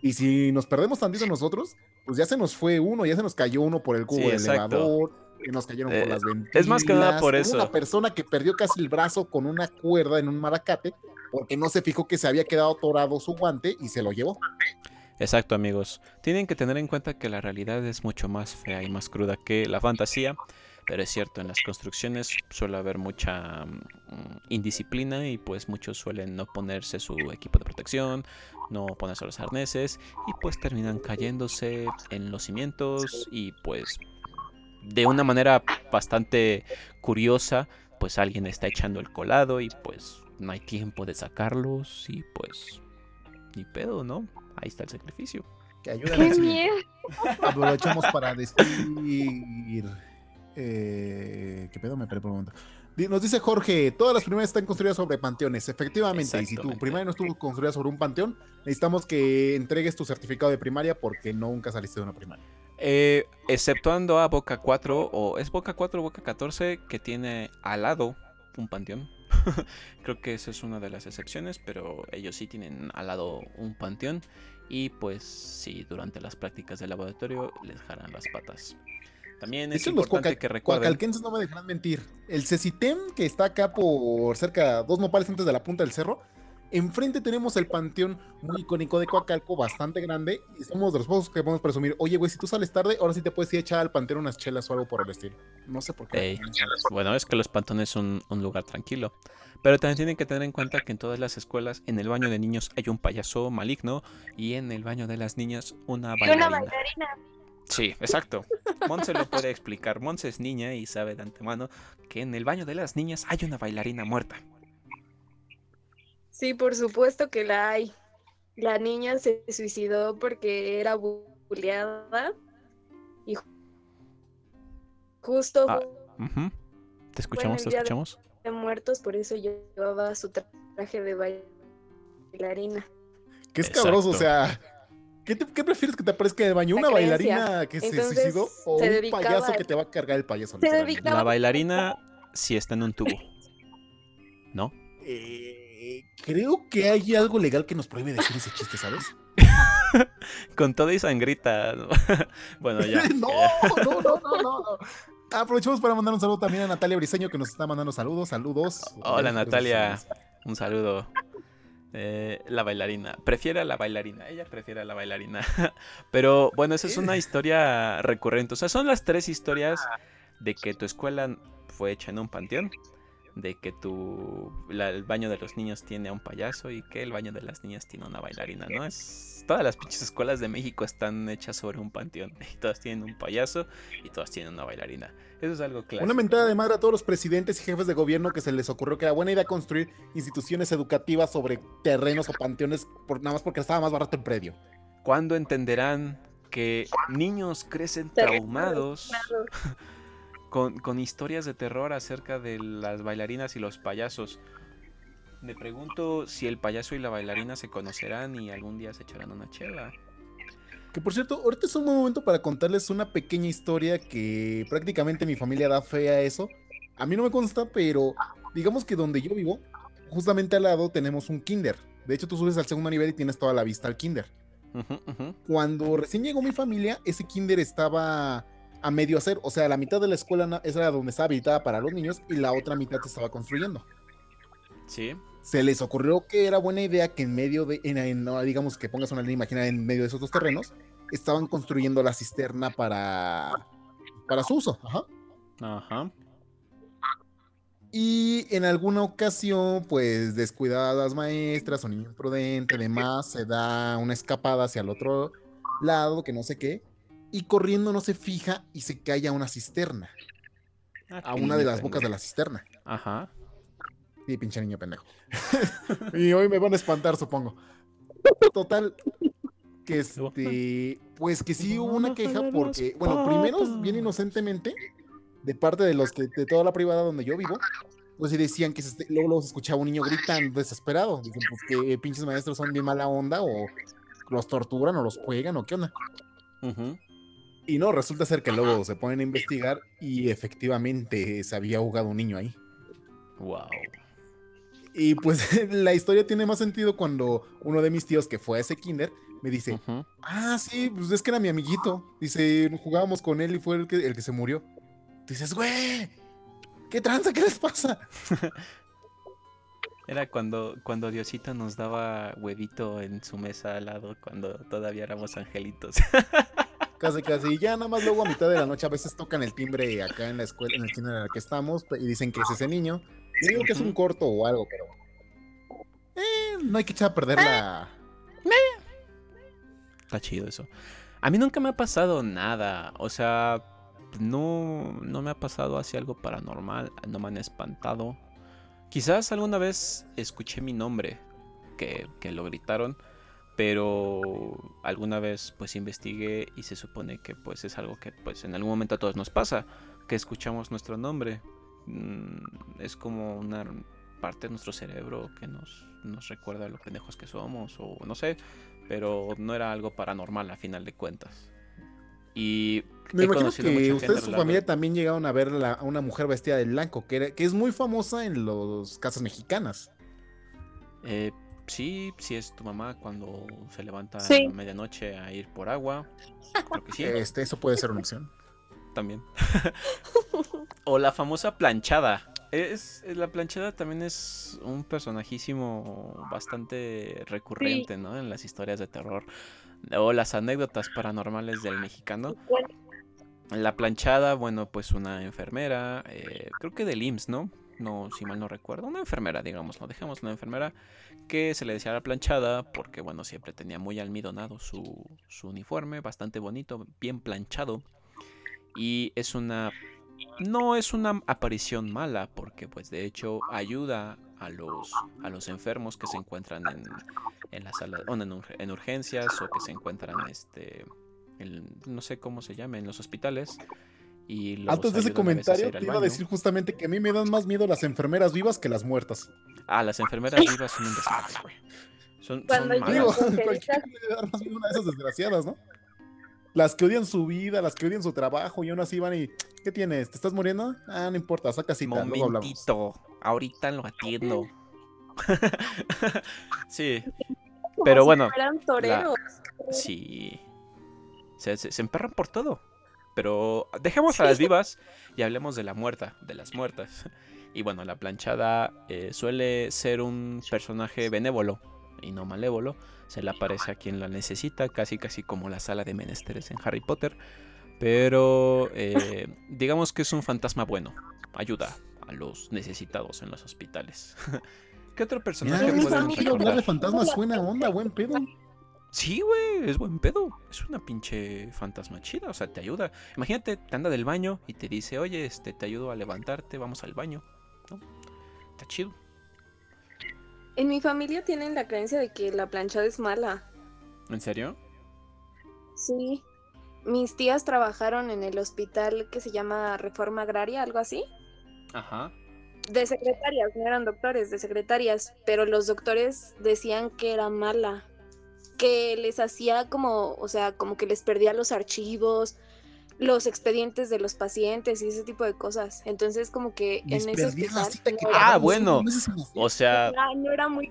B: Y si nos perdemos tantito nosotros, pues ya se nos fue uno, ya se nos cayó uno por el cubo del elevador, y nos cayeron por eh, las ventanas.
A: Es más que nada por eso.
B: Una persona que perdió casi el brazo con una cuerda en un maracate porque no se fijó que se había quedado atorado su guante y se lo llevó.
A: Exacto, amigos. Tienen que tener en cuenta que la realidad es mucho más fea y más cruda que la fantasía. Pero es cierto, en las construcciones suele haber mucha mm, indisciplina y pues muchos suelen no ponerse su equipo de protección, no ponerse los arneses y pues terminan cayéndose en los cimientos y pues de una manera bastante curiosa pues alguien está echando el colado y pues no hay tiempo de sacarlos y pues ni pedo, ¿no? Ahí está el sacrificio.
E: Que ¡Qué miedo!
B: Aprovechamos para decir. Eh, ¿Qué pedo? Me perdí por un momento. Nos dice Jorge, todas las primarias están construidas sobre panteones. Efectivamente, y si tu primaria no estuvo construida sobre un panteón, necesitamos que entregues tu certificado de primaria porque nunca saliste de una primaria.
A: Eh, exceptuando a Boca 4, o es Boca 4 o Boca 14, que tiene al lado un panteón. Creo que esa es una de las excepciones, pero ellos sí tienen al lado un panteón. Y pues sí, durante las prácticas de laboratorio les jalan las patas. También es importante que recuerden.
B: no me dejarán mentir. El Cecitem, que está acá por cerca, dos nopales antes de la punta del cerro, Enfrente tenemos el panteón muy icónico de Coacalco, bastante grande. Y somos de los pocos que podemos presumir. Oye, güey, si tú sales tarde, ahora sí te puedes ir a echar al panteón unas chelas o algo por el estilo. No sé por qué.
A: bueno, es que los pantones son un lugar tranquilo. Pero también tienen que tener en cuenta que en todas las escuelas, en el baño de niños hay un payaso maligno y en el baño de las niñas una bailarina. Una bailarina. Sí, exacto. Monse lo puede explicar. Monse es niña y sabe de antemano que en el baño de las niñas hay una bailarina muerta.
D: Sí, por supuesto que la hay. La niña se suicidó porque era bulleada y justo
A: ah, te escuchamos, te escuchamos.
D: De muertos, por eso llevaba su traje de bailarina.
B: Qué escabroso, o sea, ¿qué, prefieres que te aparezca de baño? ¿Una bailarina que se suicidó o un payaso que te va a cargar el payaso?
A: La bailarina si está en un tubo, ¿no?
B: Eh, creo que hay algo legal que nos prohíbe decir ese chiste, ¿sabes?
A: Con toda y sangrita. bueno, ya.
B: no, no, no, no, no, Aprovechemos para mandar un saludo también a Natalia Briseño que nos está mandando saludos. Saludos.
A: Hola Natalia. Un saludo. Eh, la bailarina. Prefiere a la bailarina. Ella prefiere a la bailarina. Pero bueno, esa es una historia recurrente. O sea, son las tres historias de que tu escuela fue hecha en un panteón. De que tu la- el baño de los niños tiene a un payaso y que el baño de las niñas tiene una bailarina, ¿no? Es, todas las pinches escuelas de México están hechas sobre un panteón. Y todas tienen un payaso y todas tienen una bailarina. Eso es algo claro.
B: Una mentada de madre a todos los presidentes y jefes de gobierno que se les ocurrió que era buena idea construir instituciones educativas sobre terrenos o panteones por, nada más porque estaba más barato el predio.
A: ¿Cuándo entenderán que niños crecen traumados con, con historias de terror acerca de las bailarinas y los payasos? Me pregunto si el payaso y la bailarina se conocerán y algún día se echarán una chela.
B: Que por cierto, ahorita es un buen momento para contarles una pequeña historia que prácticamente mi familia da fe a eso. A mí no me consta, pero digamos que donde yo vivo, justamente al lado tenemos un kinder. De hecho, tú subes al segundo nivel y tienes toda la vista al kinder. Cuando recién llegó mi familia, ese kinder estaba a medio hacer. O sea, la mitad de la escuela era donde estaba habilitada para los niños y la otra mitad se estaba construyendo.
A: Sí.
B: Se les ocurrió que era buena idea que en medio de, en- en- digamos que pongas una línea imaginaria en medio de esos dos terrenos, estaban construyendo la cisterna para, para su uso. Ajá.
A: Ajá.
B: Y en alguna ocasión, pues descuidadas maestras o niño imprudente, demás, se da una escapada hacia el otro lado, que no sé qué, y corriendo no se fija y se cae a una cisterna,
A: Ah,
B: a una de las bocas de la cisterna.
A: Ajá.
B: Sí, pinche niño pendejo. y hoy me van a espantar, supongo. Total, que este, pues que sí hubo una queja porque, bueno, primero, bien inocentemente, de parte de los que, de toda la privada donde yo vivo, pues sí decían que se, este- luego, luego se escuchaba un niño gritando desesperado. Dicen, pues que pinches maestros son bien mala onda o los torturan o los juegan o qué onda.
A: Ujú.
B: Y no, resulta ser que luego se ponen a investigar y efectivamente se había ahogado un niño ahí.
A: Wow.
B: Y pues la historia tiene más sentido cuando uno de mis tíos que fue a ese kinder me dice, ah, sí, pues es que era mi amiguito. Dice, jugábamos con él y fue el que, el que se murió. Dices, güey, ¿qué tranza? ¿Qué les pasa?
A: Era cuando, cuando Diosito nos daba huevito en su mesa al lado, cuando todavía éramos angelitos.
B: Casi, casi. Y ya nada más luego a mitad de la noche a veces tocan el timbre acá en la escuela, en el kinder en el que estamos y dicen que es ese niño. Yo digo que es un corto o algo, pero... eh, no hay que echar a perder la...
A: Está chido eso. A mí nunca me ha pasado nada. O sea, no, no me ha pasado así algo paranormal. No me han espantado. Quizás alguna vez escuché mi nombre, que, que lo gritaron. Pero alguna vez pues investigué y se supone que pues es algo que pues en algún momento a todos nos pasa. Que escuchamos nuestro nombre. Mm, es como una parte de nuestro cerebro que nos, nos recuerda lo pendejos que somos o no sé pero no era algo paranormal a final de cuentas. Y
B: Me imagino que ustedes,
A: a
B: su familia también llegaron a ver la- a una mujer vestida de blanco, que, era- que es muy famosa en las casas mexicanas.
A: Eh, sí, sí es tu mamá cuando se levanta
E: Sí.
A: a medianoche a ir por agua. Creo que sí,
B: Este, eso puede ser una opción.
A: también. o la famosa planchada. Es, la planchada también es un personajísimo bastante recurrente, ¿no? En las historias de terror. O las anécdotas paranormales del mexicano. La planchada, bueno, pues una enfermera, eh, creo que del IMSS, ¿no? No, si mal no recuerdo, una enfermera, digamos, lo dejemos, una enfermera que se le decía la planchada porque, bueno, siempre tenía muy almidonado su, su uniforme, bastante bonito, bien planchado. Y es una... No es una aparición mala porque, pues, de hecho, ayuda a los, a los enfermos que se encuentran en, en la sala, o en, en urgencias o que se encuentran, este, en- no sé cómo se llama, en los hospitales. Y los
B: Antes de ese comentario, te iba a decir justamente que a mí me dan más miedo las enfermeras vivas que las muertas.
A: Ah, las enfermeras vivas son un desmadre, güey. Son,
E: Cuando
A: son
B: Digo, cualquiera le más miedo una de esas desgraciadas, ¿no? Las que odian su vida, las que odian su trabajo y aún así van y. ¿Qué tienes? ¿Te estás muriendo? Ah, no importa, saca cita, luego hablamos.
A: Momentito, ahorita lo atiendo. sí, Pero bueno,
D: toreros.
A: sí. Se, se, se emperran por todo. Pero dejemos a las vivas y hablemos de la muerta, de las muertas. Y bueno, la planchada eh, suele ser un personaje benévolo y no malévolo. Se le aparece a quien la necesita, casi casi como la sala de menesteres en Harry Potter. Pero eh, digamos que es un fantasma bueno. Ayuda a los necesitados en los hospitales. ¿Qué otro personaje
B: Mira,
A: podemos
B: hablar de fantasmas suena onda, buen pedo.
A: Sí, güey, es buen pedo. Es una pinche fantasma chida, o sea, te ayuda. Imagínate, te anda del baño y te dice, oye, este, te ayudo a levantarte, vamos al baño. ¿No? Está chido.
E: En mi familia tienen la creencia de que la planchada es mala.
A: ¿En serio?
E: Sí. Mis tías trabajaron en el hospital que se llama Reforma Agraria, algo así.
A: Ajá.
E: De secretarias, no eran doctores, de secretarias, pero los doctores decían que era mala, que les hacía como, o sea, como que les perdía los archivos, los expedientes de los pacientes y ese tipo de cosas. Entonces, como que
B: Les
E: en ese hospital
B: que
E: era-
A: Ah, bueno. O sea,
E: no, no era muy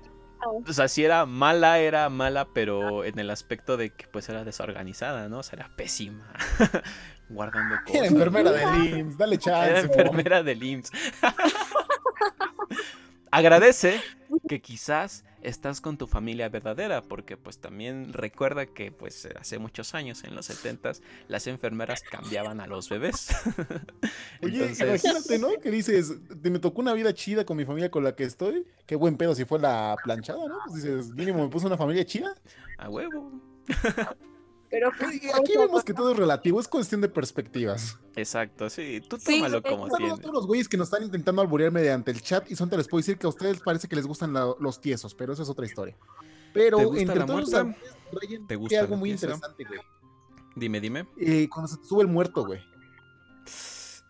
A: o sea, si era mala, era mala, pero en el aspecto de que pues era desorganizada, ¿no? O sea, era pésima. Guardando
B: Era
A: cosas.
B: enfermera de IMSS, dale chance.
A: Era enfermera del IMSS. Agradece que quizás estás con tu familia verdadera, porque pues también recuerda que pues hace muchos años, en los 70 las enfermeras cambiaban a los bebés.
B: Oye,
A: Entonces,
B: imagínate, ¿no? Que dices, "Te- me tocó una vida chida con mi familia con la que estoy. Qué buen pedo si fue la planchada, ¿no? Pues dices, mínimo me puso una familia chida.
A: a huevo.
E: Pero
B: Y Aquí vemos que todo es relativo, es cuestión de perspectivas.
A: Exacto, sí, tú tómalo
E: sí,
A: como tienes.
B: todos los güeyes que nos están intentando alburear mediante el chat y son te les puedo decir que a ustedes parece que les gustan la- los tiesos, pero eso es otra historia. Pero
A: ¿Te gusta
B: entre
A: la
B: todos
A: muerta?
B: Brian,
A: ¿Te
B: hay
A: gusta
B: algo muy
A: tiesa?
B: interesante, güey.
A: Dime, dime.
B: Eh, cuando se te sube el muerto, güey.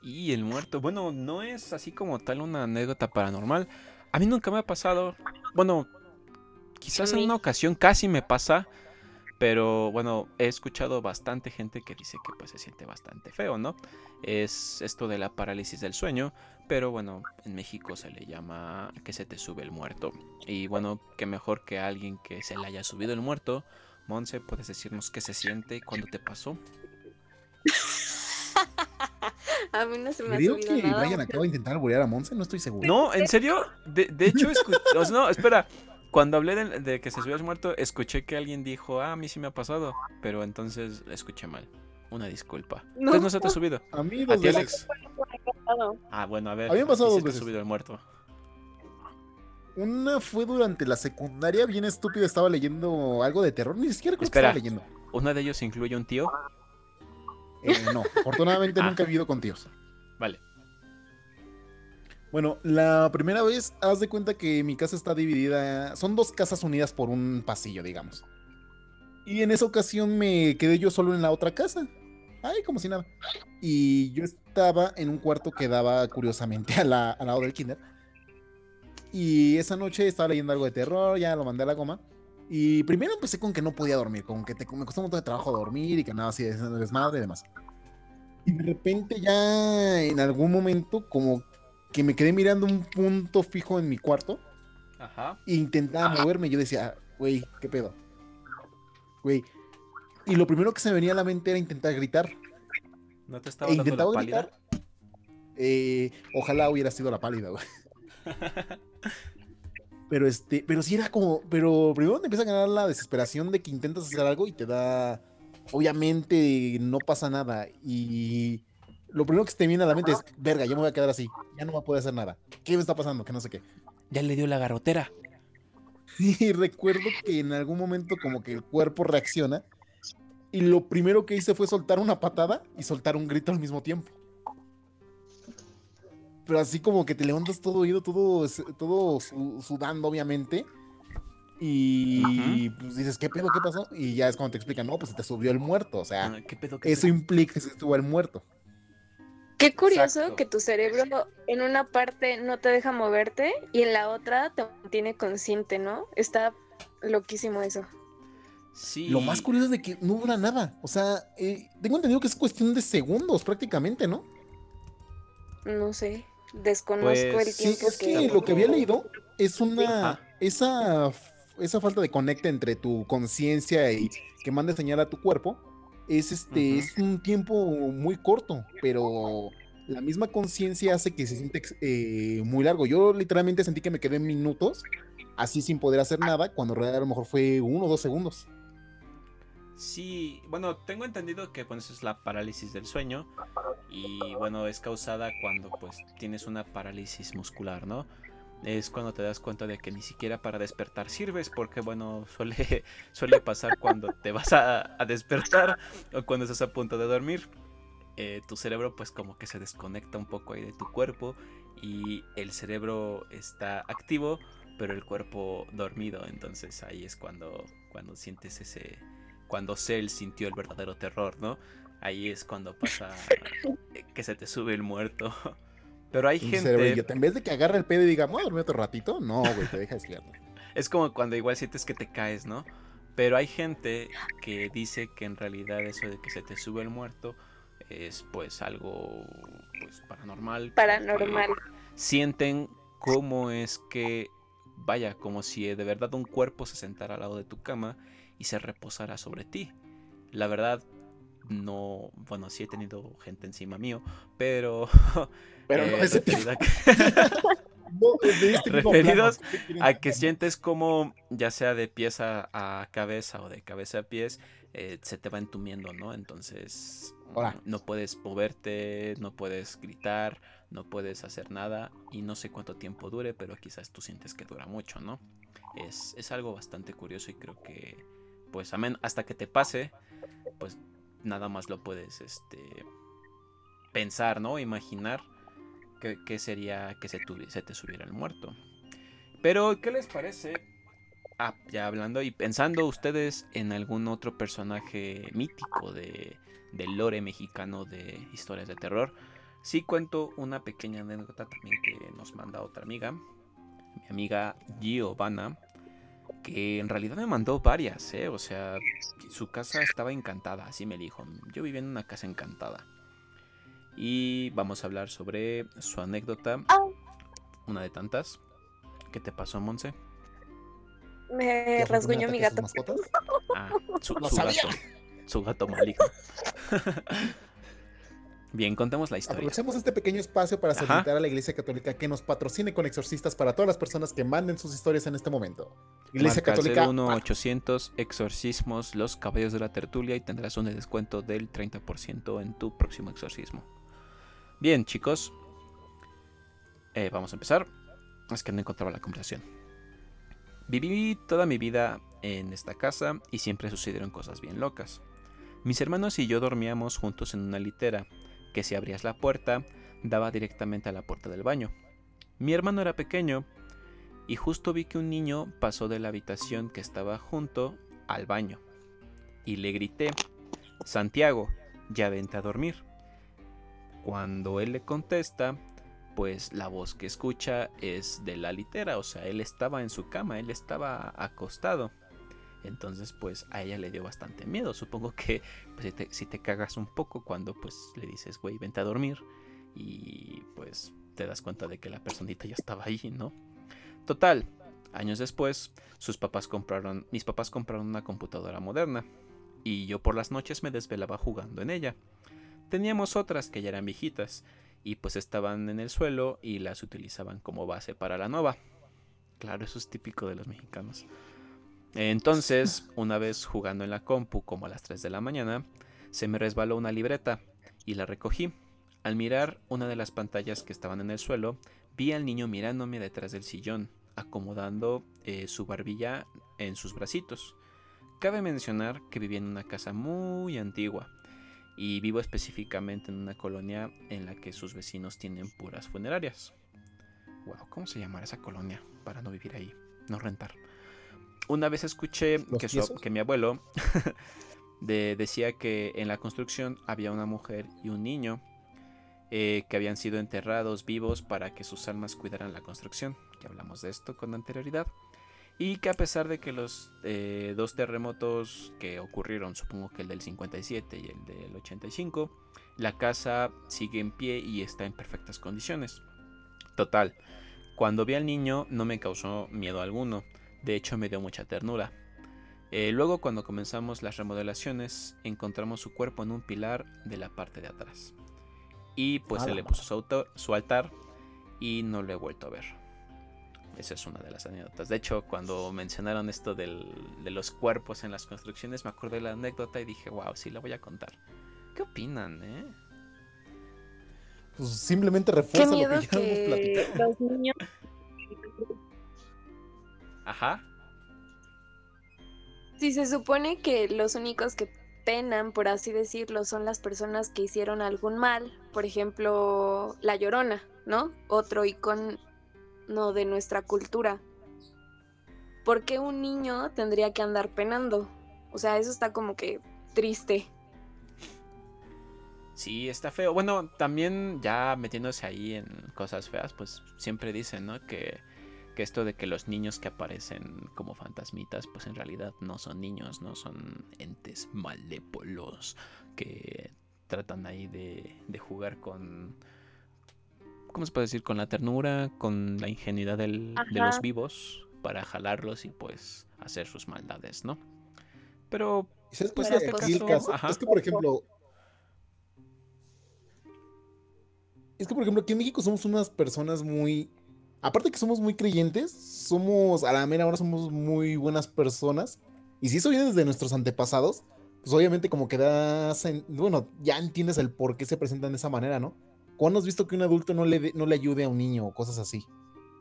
A: Y el muerto, bueno, no es así como tal una anécdota paranormal. A mí nunca me ha pasado. Bueno, quizás en una ocasión casi me pasa. Pero bueno, he escuchado bastante gente que dice que pues se siente bastante feo, ¿no? Es esto de la parálisis del sueño. Pero bueno, en México se le llama que se te sube el muerto. Y bueno, qué mejor que alguien que se le haya subido el muerto. Monse, ¿puedes decirnos qué se siente y cuándo te pasó?
E: a mí no se me ha
B: Creo
E: subido
B: que
E: nada.
B: Brian acaba de intentar alburear a Monse, no estoy seguro.
A: No, en serio, de, de hecho, escu- no, espera, cuando hablé de, de que se subió el muerto, escuché que alguien dijo, ah, a mí sí me ha pasado, pero entonces escuché mal. Una disculpa.
E: No.
A: Entonces no se te ha subido.
B: A mí
A: ¿A
B: dos
A: ti,
B: veces.
A: Alex? Ah, bueno, a ver.
B: A mí me ha pasado dos
A: sí te ha
B: veces.
A: subido el muerto.
B: Una fue durante la secundaria, bien estúpido, estaba leyendo algo de terror, ni siquiera creo
A: Espera.
B: que estaba leyendo.
A: ¿Uno de ellos incluye un tío?
B: Eh, no, afortunadamente
A: Ah.
B: nunca he vivido con tíos.
A: Vale.
B: Bueno, la primera vez, haz de cuenta que mi casa está dividida, son dos casas unidas por un pasillo, digamos. Y en esa ocasión me quedé yo solo en la otra casa. Ay, como si nada. Y yo estaba en un cuarto que daba curiosamente a la- al lado del kinder. Y esa noche estaba leyendo algo de terror, ya lo mandé a la goma. Y primero empecé con que no podía dormir, con que te- me costó un montón de trabajo dormir y que nada así de desmadre y demás. Y de repente ya en algún momento como que me quedé mirando un punto fijo en mi cuarto
A: Ajá.
B: e intentaba moverme. Yo decía, güey, ¿qué pedo? Güey. Y lo primero que se me venía a la mente era intentar gritar.
A: ¿No te estaba
B: E
A: dando la
B: intentaba
A: pálida?
B: gritar. Eh, ojalá hubiera sido la pálida, güey. Pero este, pero sí era como, pero primero te empieza a ganar la desesperación de que intentas hacer algo y te da, obviamente no pasa nada y lo primero que se te viene a la mente es, verga, yo me voy a quedar así, ya no voy a poder hacer nada. ¿Qué me está pasando? Que no sé qué.
A: Ya le dio la garrotera.
B: Y recuerdo que en algún momento como que el cuerpo reacciona y lo primero que hice fue soltar una patada y soltar un grito al mismo tiempo. Pero así como que te levantas todo oído, todo, todo su- sudando obviamente. Y pues dices, ¿qué pedo? ¿Qué pasó? Y ya es cuando te explican, no, pues se te subió el muerto. O sea,
A: Ah, ¿Qué pedo? qué
B: eso
A: pedo?
B: implica que se estuvo el muerto.
E: Qué curioso
A: Exacto.
E: que tu cerebro en una parte no te deja moverte y en la otra te mantiene consciente, ¿no? Está loquísimo eso.
A: Sí.
B: Lo más curioso es de que no dura nada. O sea, eh, tengo entendido que es cuestión de segundos prácticamente, ¿no?
E: No sé, desconozco el
A: Pues,
B: Sí,
E: tiempo
B: es que lo que había leído es una. Esa, esa falta de conecta entre tu conciencia y que mande señal a tu cuerpo. Es este. Es un tiempo muy corto, pero la misma conciencia hace que se siente eh, muy largo. Yo literalmente sentí que me quedé minutos así sin poder hacer nada, cuando en realidad a lo mejor fue uno o dos segundos.
A: Sí, bueno, tengo entendido que es la parálisis del sueño y bueno, es causada cuando pues tienes una parálisis muscular, ¿no? Es cuando te das cuenta de que ni siquiera para despertar sirves porque bueno, suele, suele pasar cuando te vas a, despertar o cuando estás a punto de dormir. Eh, tu cerebro pues como que se desconecta un poco ahí de tu cuerpo y el cerebro está activo pero el cuerpo dormido entonces ahí es cuando cuando sientes ese cuando Cell sintió el verdadero terror, ¿no? Ahí es cuando pasa que se te sube el muerto. Pero hay gente.
B: en vez de que agarre el pedo y diga, voy a dormir otro ratito, no, güey, te deja despierto.
A: es como cuando igual sientes que te caes, ¿no? Pero hay gente que dice que en realidad eso de que se te sube el muerto es pues algo pues paranormal.
E: Paranormal.
A: Sienten cómo es que, vaya, como si de verdad un cuerpo se sentara al lado de tu cama y se reposará sobre ti. La verdad, no, bueno, sí he tenido gente encima mío, pero...
B: Pero no eh, ese
A: referidos a que sientes como, ya sea de pies a, cabeza o de cabeza a pies, eh, se te va entumiendo, ¿no? Entonces, no puedes moverte, no puedes gritar, no puedes hacer nada y no sé cuánto tiempo dure, pero quizás tú sientes que dura mucho, ¿no? Es, es algo bastante curioso y creo que pues amén, hasta que te pase, pues nada más lo puedes este, pensar, ¿no? Imaginar qué sería que se, se te subiera el muerto. Pero, ¿qué les parece? Ah, ya hablando y pensando ustedes en algún otro personaje mítico de, del lore mexicano de historias de terror. Sí cuento una pequeña anécdota también que nos manda otra amiga, mi amiga Giovanna, que en realidad me mandó varias, ¿eh? O sea, su casa estaba encantada, así me dijo. Yo vivía en una casa encantada. Y vamos a hablar sobre su anécdota, una de tantas. ¿Qué te pasó, Monse?
E: Me rasguñó mi gato.
A: Ah, su, su gato. Su gato maligno. Bien, contemos la historia.
B: Aprovechemos este pequeño espacio para solicitar a la Iglesia Católica que nos patrocine con exorcistas para todas las personas que manden sus historias en este momento.
A: Iglesia Católica. 1-800 exorcismos, los caballos de la tertulia y tendrás un descuento del 30% en tu próximo exorcismo. Bien, chicos. Eh, vamos a empezar. Es que no encontraba la conversación. Viví toda mi vida en esta casa y siempre sucedieron cosas bien locas. Mis hermanos y yo dormíamos juntos en una litera que si abrías la puerta daba directamente a la puerta del baño. Mi hermano era pequeño y justo vi que un niño pasó de la habitación que estaba junto al baño y le grité, Santiago, ya vente a dormir. Cuando él le contesta, pues la voz que escucha es de la litera, o sea, él estaba en su cama, él estaba acostado. Entonces, pues a ella le dio bastante miedo. Supongo que pues, si, te, cagas un poco cuando pues le dices, güey, vente a dormir. Y pues te das cuenta de que la personita ya estaba ahí, ¿no? Total, años después, sus papás compraron, mis papás compraron una computadora moderna. Y yo por las noches me desvelaba jugando en ella. Teníamos otras que ya eran viejitas. Y pues estaban en el suelo y las utilizaban como base para la nueva. Claro, eso es típico de los mexicanos. Entonces, una vez jugando en la compu como a las 3 de la mañana, se me resbaló una libreta y la recogí. Al mirar una de las pantallas que estaban en el suelo, vi al niño mirándome detrás del sillón, acomodando eh, su barbilla en sus bracitos. Cabe mencionar que vivía en una casa muy antigua y vivo específicamente en una colonia en la que sus vecinos tienen puras funerarias. Wow, ¿cómo se llamará esa colonia para no vivir ahí? No rentar. Una vez escuché que, mi abuelo decía que en la construcción había una mujer y un niño eh, que habían sido enterrados vivos para que sus almas cuidaran la construcción. Ya hablamos de esto con anterioridad. Y que a pesar de que los eh, dos terremotos que ocurrieron, supongo que el del 57 y el del 85, la casa sigue en pie y está en perfectas condiciones. Total, cuando vi al niño no me causó miedo alguno. De hecho, me dio mucha ternura. Eh, luego, cuando comenzamos las remodelaciones, encontramos su cuerpo en un pilar de la parte de atrás. Y pues se le puso su, su altar y no lo he vuelto a ver. Esa es una de las anécdotas. De hecho, cuando mencionaron esto del- de los cuerpos en las construcciones, me acordé de la anécdota y dije, wow, sí la voy a contar. ¿Qué opinan, eh?
B: Pues simplemente
E: Qué
B: refuerza lo que ya hemos
E: que
B: platicado.
E: los niños
A: Ajá.
E: Si se supone que los únicos que penan, por así decirlo, son las personas que hicieron algún mal, por ejemplo, la Llorona, ¿no? Otro icono de nuestra cultura. ¿Por qué un niño tendría que andar penando? O sea, eso está como que triste.
A: Sí, está feo. Bueno, también ya metiéndose ahí en cosas feas, pues siempre dicen, ¿no? Que, que esto de que los niños que aparecen como fantasmitas, pues en realidad no son niños, no son entes malévolos que tratan ahí de, de jugar con... ¿Cómo se puede decir? Con la ternura, con la ingenuidad del- de los vivos para jalarlos y pues hacer sus maldades, ¿no? Pero
B: ¿Y ¿Sabes
E: pues no.
B: caso? Es que, por ejemplo. Es que, por ejemplo, aquí en México somos unas personas muy. Aparte que somos muy creyentes, somos, a la mera hora somos muy buenas personas. Y si eso viene desde nuestros antepasados, pues obviamente como que da, sen- bueno, ya entiendes el por qué se presentan de esa manera, ¿no? ¿Cuándo has visto que un adulto no le, no le ayude a un niño o cosas así?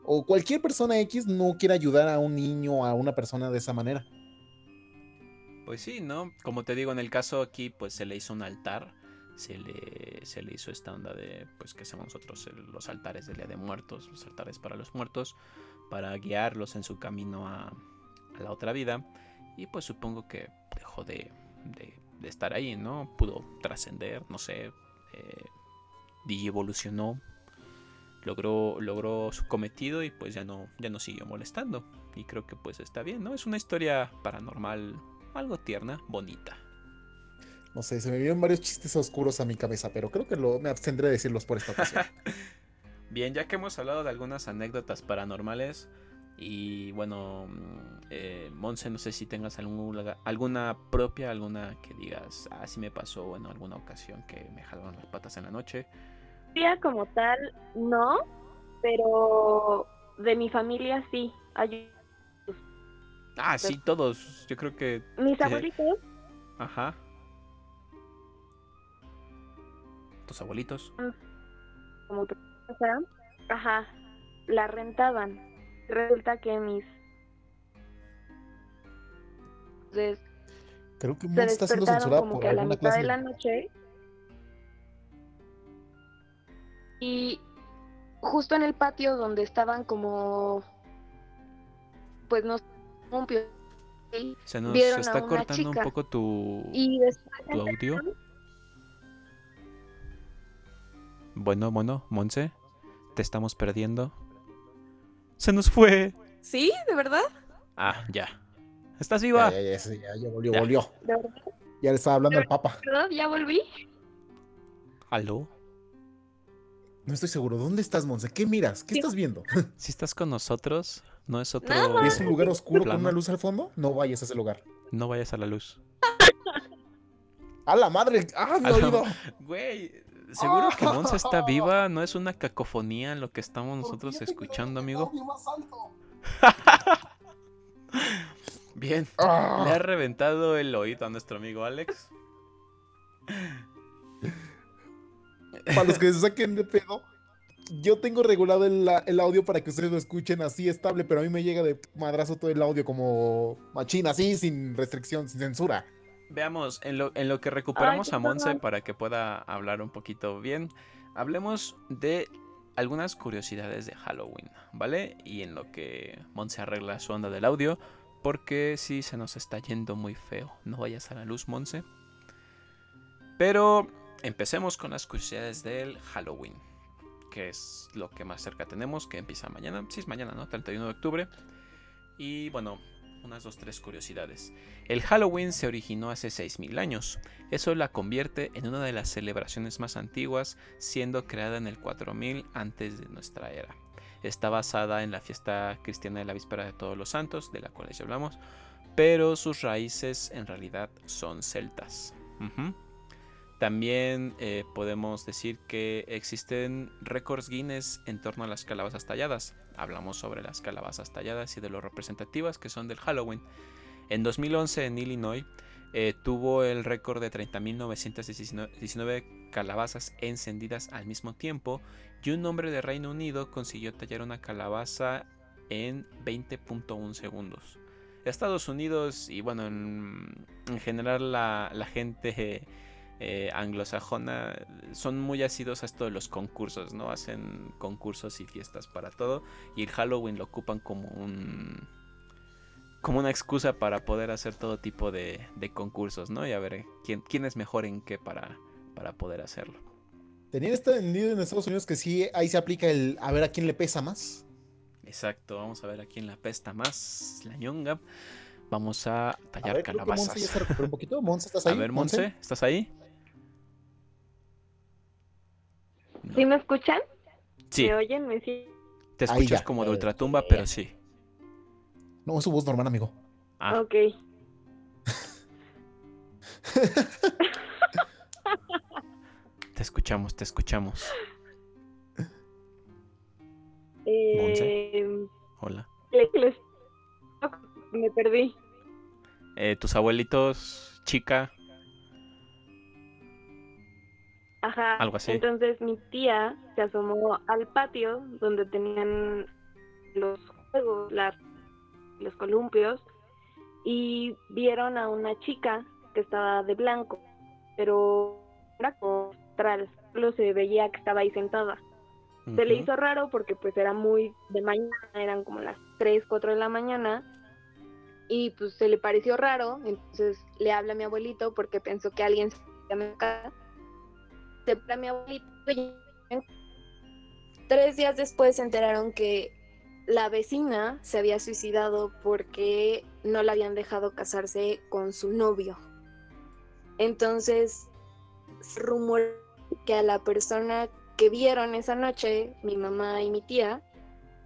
B: O cualquier persona X no quiere ayudar a un niño o a una persona de esa manera.
A: Pues sí, ¿no? Como te digo, en el caso aquí, pues se le hizo un altar. Se le, se le hizo esta onda de, pues que hacemos nosotros los altares del Día de Muertos, los altares para los muertos, para guiarlos en su camino a, a la otra vida. Y pues supongo que dejó de, de- de estar ahí, ¿no? Pudo trascender, no sé, eh, digievolucionó, logró, logró su cometido y pues ya no, ya no siguió molestando. Y creo que pues está bien, ¿no? Es una historia paranormal algo tierna, bonita.
B: No sé, se me vinieron varios chistes oscuros a mi cabeza, pero creo que lo, me abstendré de decirlos por esta ocasión.
A: Bien, ya que hemos hablado de algunas anécdotas paranormales y bueno, mm, eh, Monse, no sé si tengas algún- alguna propia, alguna que digas, ah, sí me pasó en alguna ocasión que me jalaron las patas en la noche.
E: Día como tal, no, pero de mi familia sí. Hay
A: Ah, sí, todos, yo creo que,
E: mis abuelitos
A: ajá. Tus abuelitos.
E: como que ajá, la rentaban. Resulta que mis des-
B: Creo que
E: se
B: está siendo
E: despertaron
B: censurada
E: como
B: por
E: que a la
B: alguna
E: mitad
B: clase.
E: de la noche y justo en el patio donde estaban como pues no un
A: Se nos
E: Vieron a
A: está
E: una
A: cortando un poco tu,
E: y después
A: tu audio. Bueno, bueno, Monse, te estamos perdiendo. Se nos fue.
E: sí de verdad
A: Ah, ya. ¿Estás viva?
B: ya, ya, ya, ya volvió,
A: Ya.
B: volvió.
E: de verdad,
B: Ya le estaba hablando al Papa.
E: ¿de verdad? ya volví
A: ¿Aló?
B: No estoy seguro. ¿Dónde estás, Monse? ¿Qué miras? ¿Qué
E: Sí.
B: estás viendo?
A: Si estás con nosotros, no es otro...
E: Nada.
B: ¿Es un lugar oscuro con una luz al fondo? No vayas a ese lugar.
A: No vayas a la luz.
B: ¡A la madre! ¡Ah, mi oído!
A: Güey, seguro que Monse está viva. No es una cacofonía lo que estamos nosotros escuchando, amigo. Bien.
B: Ah.
A: Le ha reventado el oído a nuestro amigo Alex.
B: Para los que se saquen de pedo, yo tengo regulado el, el audio para que ustedes lo escuchen así estable, pero a mí me llega de madrazo todo el audio como machina, así, sin restricción, sin censura.
A: Veamos, en lo, en lo que recuperamos a Monse para que pueda hablar un poquito bien, hablemos de algunas curiosidades de Halloween, ¿vale? Y en lo que Monse arregla su onda del audio, porque sí se nos está yendo muy feo. No vayas a la luz, Monse. Pero empecemos con las curiosidades del Halloween, que es lo que más cerca tenemos, que empieza mañana. Sí, es mañana, ¿no? 31 de octubre. Y bueno, unas dos, tres curiosidades. El Halloween se originó hace 6.000 años. Eso la convierte en una de las celebraciones más antiguas, siendo creada en el 4000 antes de nuestra era. Está basada en la fiesta cristiana de la víspera de todos los santos, de la cual ya hablamos, pero sus raíces en realidad son celtas. También eh, podemos decir que existen récords Guinness en torno a las calabazas talladas. Hablamos sobre las calabazas talladas y de lo representativas que son del Halloween. En 2011 en Illinois eh, tuvo el récord de 30.919 calabazas encendidas al mismo tiempo y un hombre de Reino Unido consiguió tallar una calabaza en 20.1 segundos. Estados Unidos y bueno, en, general la, gente eh, anglosajona son muy asidos a esto de los concursos, ¿no? Hacen concursos y fiestas para todo y el Halloween lo ocupan como un como una excusa para poder hacer todo tipo de, concursos, ¿no? Y a ver quién, quién es mejor en qué para, para poder hacerlo.
B: Tenían entendido en Estados Unidos que sí, ahí se aplica el a ver a quién le pesa más.
A: Exacto, vamos a ver a quién le apesta más la ñonga. Vamos a tallar a ver, calabazas.
B: ya se un poquito. Monse, ¿estás ahí?
A: A ver, Monse, ¿estás ahí?
E: ¿Sí me escuchan?
A: Sí.
E: ¿Me oyen? ¿Me sí?
A: Te escuchas como de ultratumba, pero sí.
B: No, es su voz normal, amigo.
E: Ah. Ok.
A: te escuchamos, te escuchamos.
E: Eh,
A: Hola.
E: Me perdí.
A: Eh, ¿Tus abuelitos, chica?
E: Ajá.
A: Algo así.
E: Entonces mi tía se asomó al patio donde tenían los juegos, los columpios, y vieron a una chica que estaba de blanco, pero era astral, solo se veía que estaba ahí sentada. Se le hizo raro porque pues era muy de mañana, eran como las 3, 4 de la mañana y pues se le pareció raro, entonces le habla a mi abuelito porque pensó que alguien se me Se a mi abuelito y tres días después se enteraron que la vecina se había suicidado porque no la habían dejado casarse con su novio. Entonces, rumor que a la persona que vieron esa noche, mi mamá y mi tía,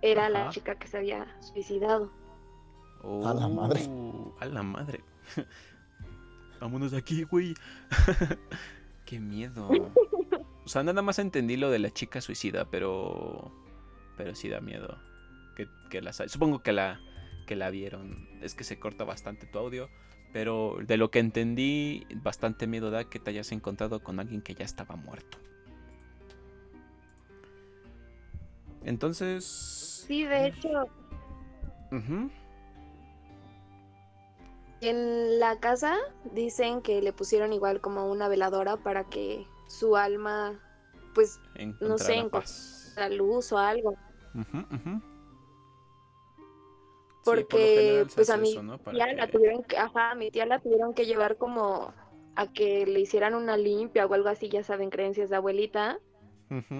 E: era la chica que se había suicidado.
B: a la madre.
A: Uh, a la madre. Vámonos de aquí, güey. Qué miedo. O sea, nada más entendí lo de la chica suicida, pero. Pero sí da miedo. Que, que la, supongo que la, que la vieron. Es que se corta bastante tu audio. Pero de lo que entendí, bastante miedo da que te hayas encontrado con alguien que ya estaba muerto. Entonces.
E: Sí, de hecho. En la casa dicen que le pusieron igual como una veladora para que su alma, pues, no sé, la luz o algo. Porque, pues a mí tía la tuvieron que, ajá, mi tía la tuvieron que llevar como a que le hicieran una limpia o algo así, ya saben, creencias de abuelita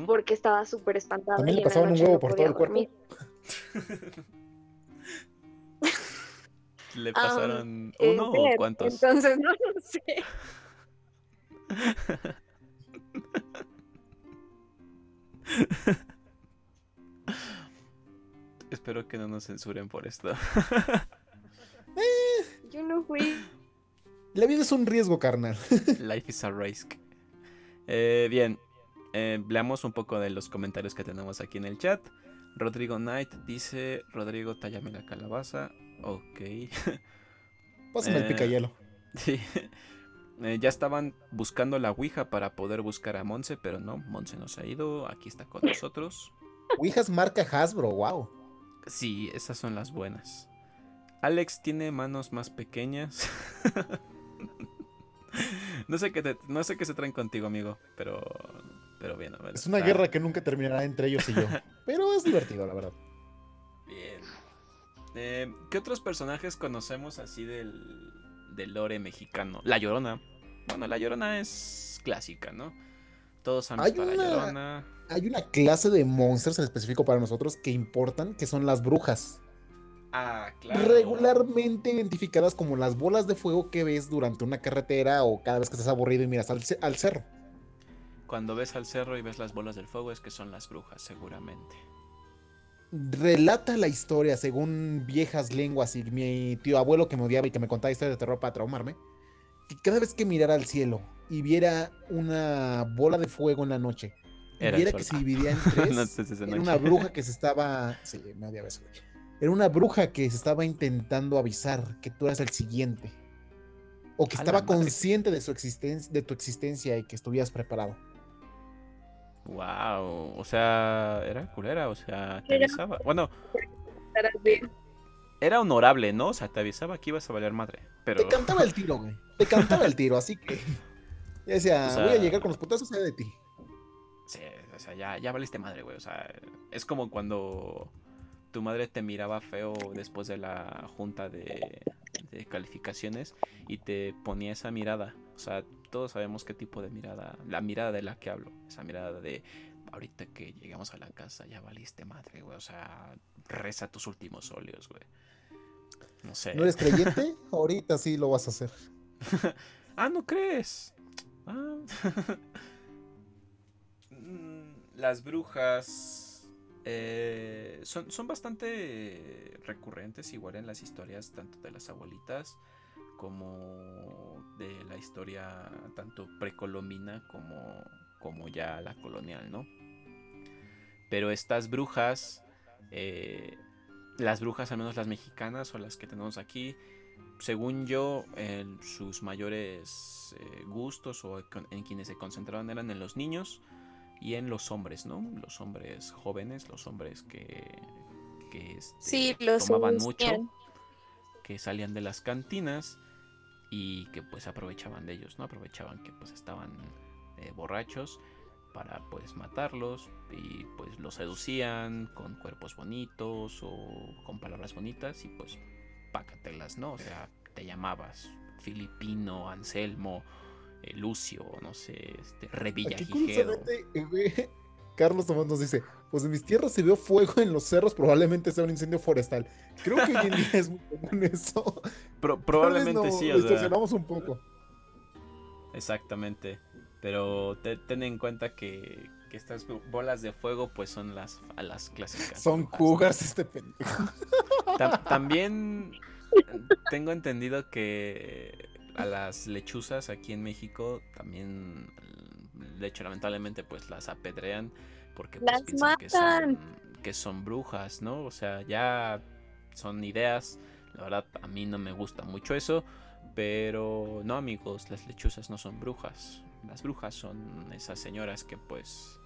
E: porque estaba súper espantada.
B: También le pasaban un huevo por todo el cuerpo.
A: ¿Le pasaron uno o cuántos?
E: Entonces no lo sé.
A: Espero que no nos censuren por esto.
E: Yo no fui.
B: La vida es un riesgo, carnal.
A: Life is a risk. Eh, bien, eh, veamos un poco de los comentarios que tenemos aquí en el chat. Rodrigo Knight dice: Rodrigo, tallame la calabaza. Ok.
B: Pásame el eh, picayelo.
A: Sí. Eh, ya estaban buscando la Ouija para poder buscar a Monse, pero no, Monse nos ha ido. Aquí está con nosotros.
B: Ouijas marca Hasbro, wow.
A: Sí, esas son las buenas. Alex tiene manos más pequeñas. no sé qué no sé qué se traen contigo, amigo, pero pero bien,
B: Es una guerra que nunca terminará entre ellos y yo. pero es divertido, la verdad.
A: Bien. Eh, ¿Qué otros personajes conocemos así del, del lore mexicano? La Llorona. Bueno, La Llorona es clásica, ¿no? Todos han visto La Llorona.
B: Hay una clase de monsters en específico para nosotros que importan, que son las brujas.
A: Ah, claro.
B: Regularmente identificadas como las bolas de fuego que ves durante una carretera o cada vez que estás aburrido y miras al cerro.
A: Cuando ves al cerro y ves las bolas del fuego es que son las brujas, seguramente.
B: Relata la historia según viejas lenguas y mi tío abuelo que me odiaba y que me contaba historias de terror para traumarme, que cada vez que mirara al cielo y viera una bola de fuego en la noche, y viera que se dividía en tres,
A: No,
B: era una bruja que se estaba. Sí, me odiaba eso. Era una bruja que se estaba intentando avisar que tú eras el siguiente. O que
A: A
B: estaba consciente de su existencia, de tu existencia y que estuvieras preparado.
A: Wow, o sea, era culera, o sea, te
E: Era-
A: avisaba. Bueno, era honorable, ¿no? O sea, te avisaba que ibas a valer madre. Pero
B: Te cantaba el tiro, güey. Te cantaba el tiro, así que. Ya decía,
A: O sea-
B: voy a llegar con los putazos allá de ti.
A: Sí, o sea, ya, ya valiste madre, güey. O sea, es como cuando tu madre te miraba feo después de la junta de, de calificaciones y te ponía esa mirada. O sea, todos sabemos qué tipo de mirada, la mirada de la que hablo. Esa mirada de ahorita que llegamos a la casa ya valiste madre, güey. O sea, reza tus últimos óleos, güey. No sé.
B: ¿No eres creyente? Ahorita sí lo vas a hacer.
A: Ah, ¿no crees? Ah. Mm, Las brujas eh, son, son bastante recurrentes igual en las historias tanto de las abuelitas como de la historia tanto precolombina como, como ya la colonial, ¿no? Pero estas brujas, eh, las brujas al menos las mexicanas o las que tenemos aquí, según yo, en sus mayores eh, gustos o en quienes se concentraban eran en los niños y en los hombres, ¿no? Los hombres jóvenes, los hombres que, que este,
E: Sí, los
A: tomaban mucho, que salían de las cantinas y que pues aprovechaban de ellos, ¿no? Aprovechaban que pues estaban eh, borrachos para pues matarlos y pues los seducían con cuerpos bonitos o con palabras bonitas y pues pácatelas, ¿no? O sea, te llamabas Filipino, Anselmo, eh, Lucio, no sé, este,
B: Aquí Carlos Tomás nos dice, pues en mis tierras se vio fuego en los cerros, probablemente sea un incendio forestal. Creo que hoy en día es muy común eso.
A: Pro- probablemente
B: no-
A: sí, o sea,
B: distorsionamos un poco.
A: exactamente. Pero te- ten en cuenta que, que estas bo- bolas de fuego pues son las, clásicas.
B: Son cougars este pendejo.
A: Tam- también tengo entendido que a las lechuzas aquí en México también, de hecho, lamentablemente, pues las apedrean porque pues,
E: Las
A: piensan que son,
E: matan.
A: que son brujas, ¿no? O sea, ya son ideas. La verdad, a mí no me gusta mucho eso. Pero no, amigos, las lechuzas no son brujas. Las brujas son esas señoras que pues...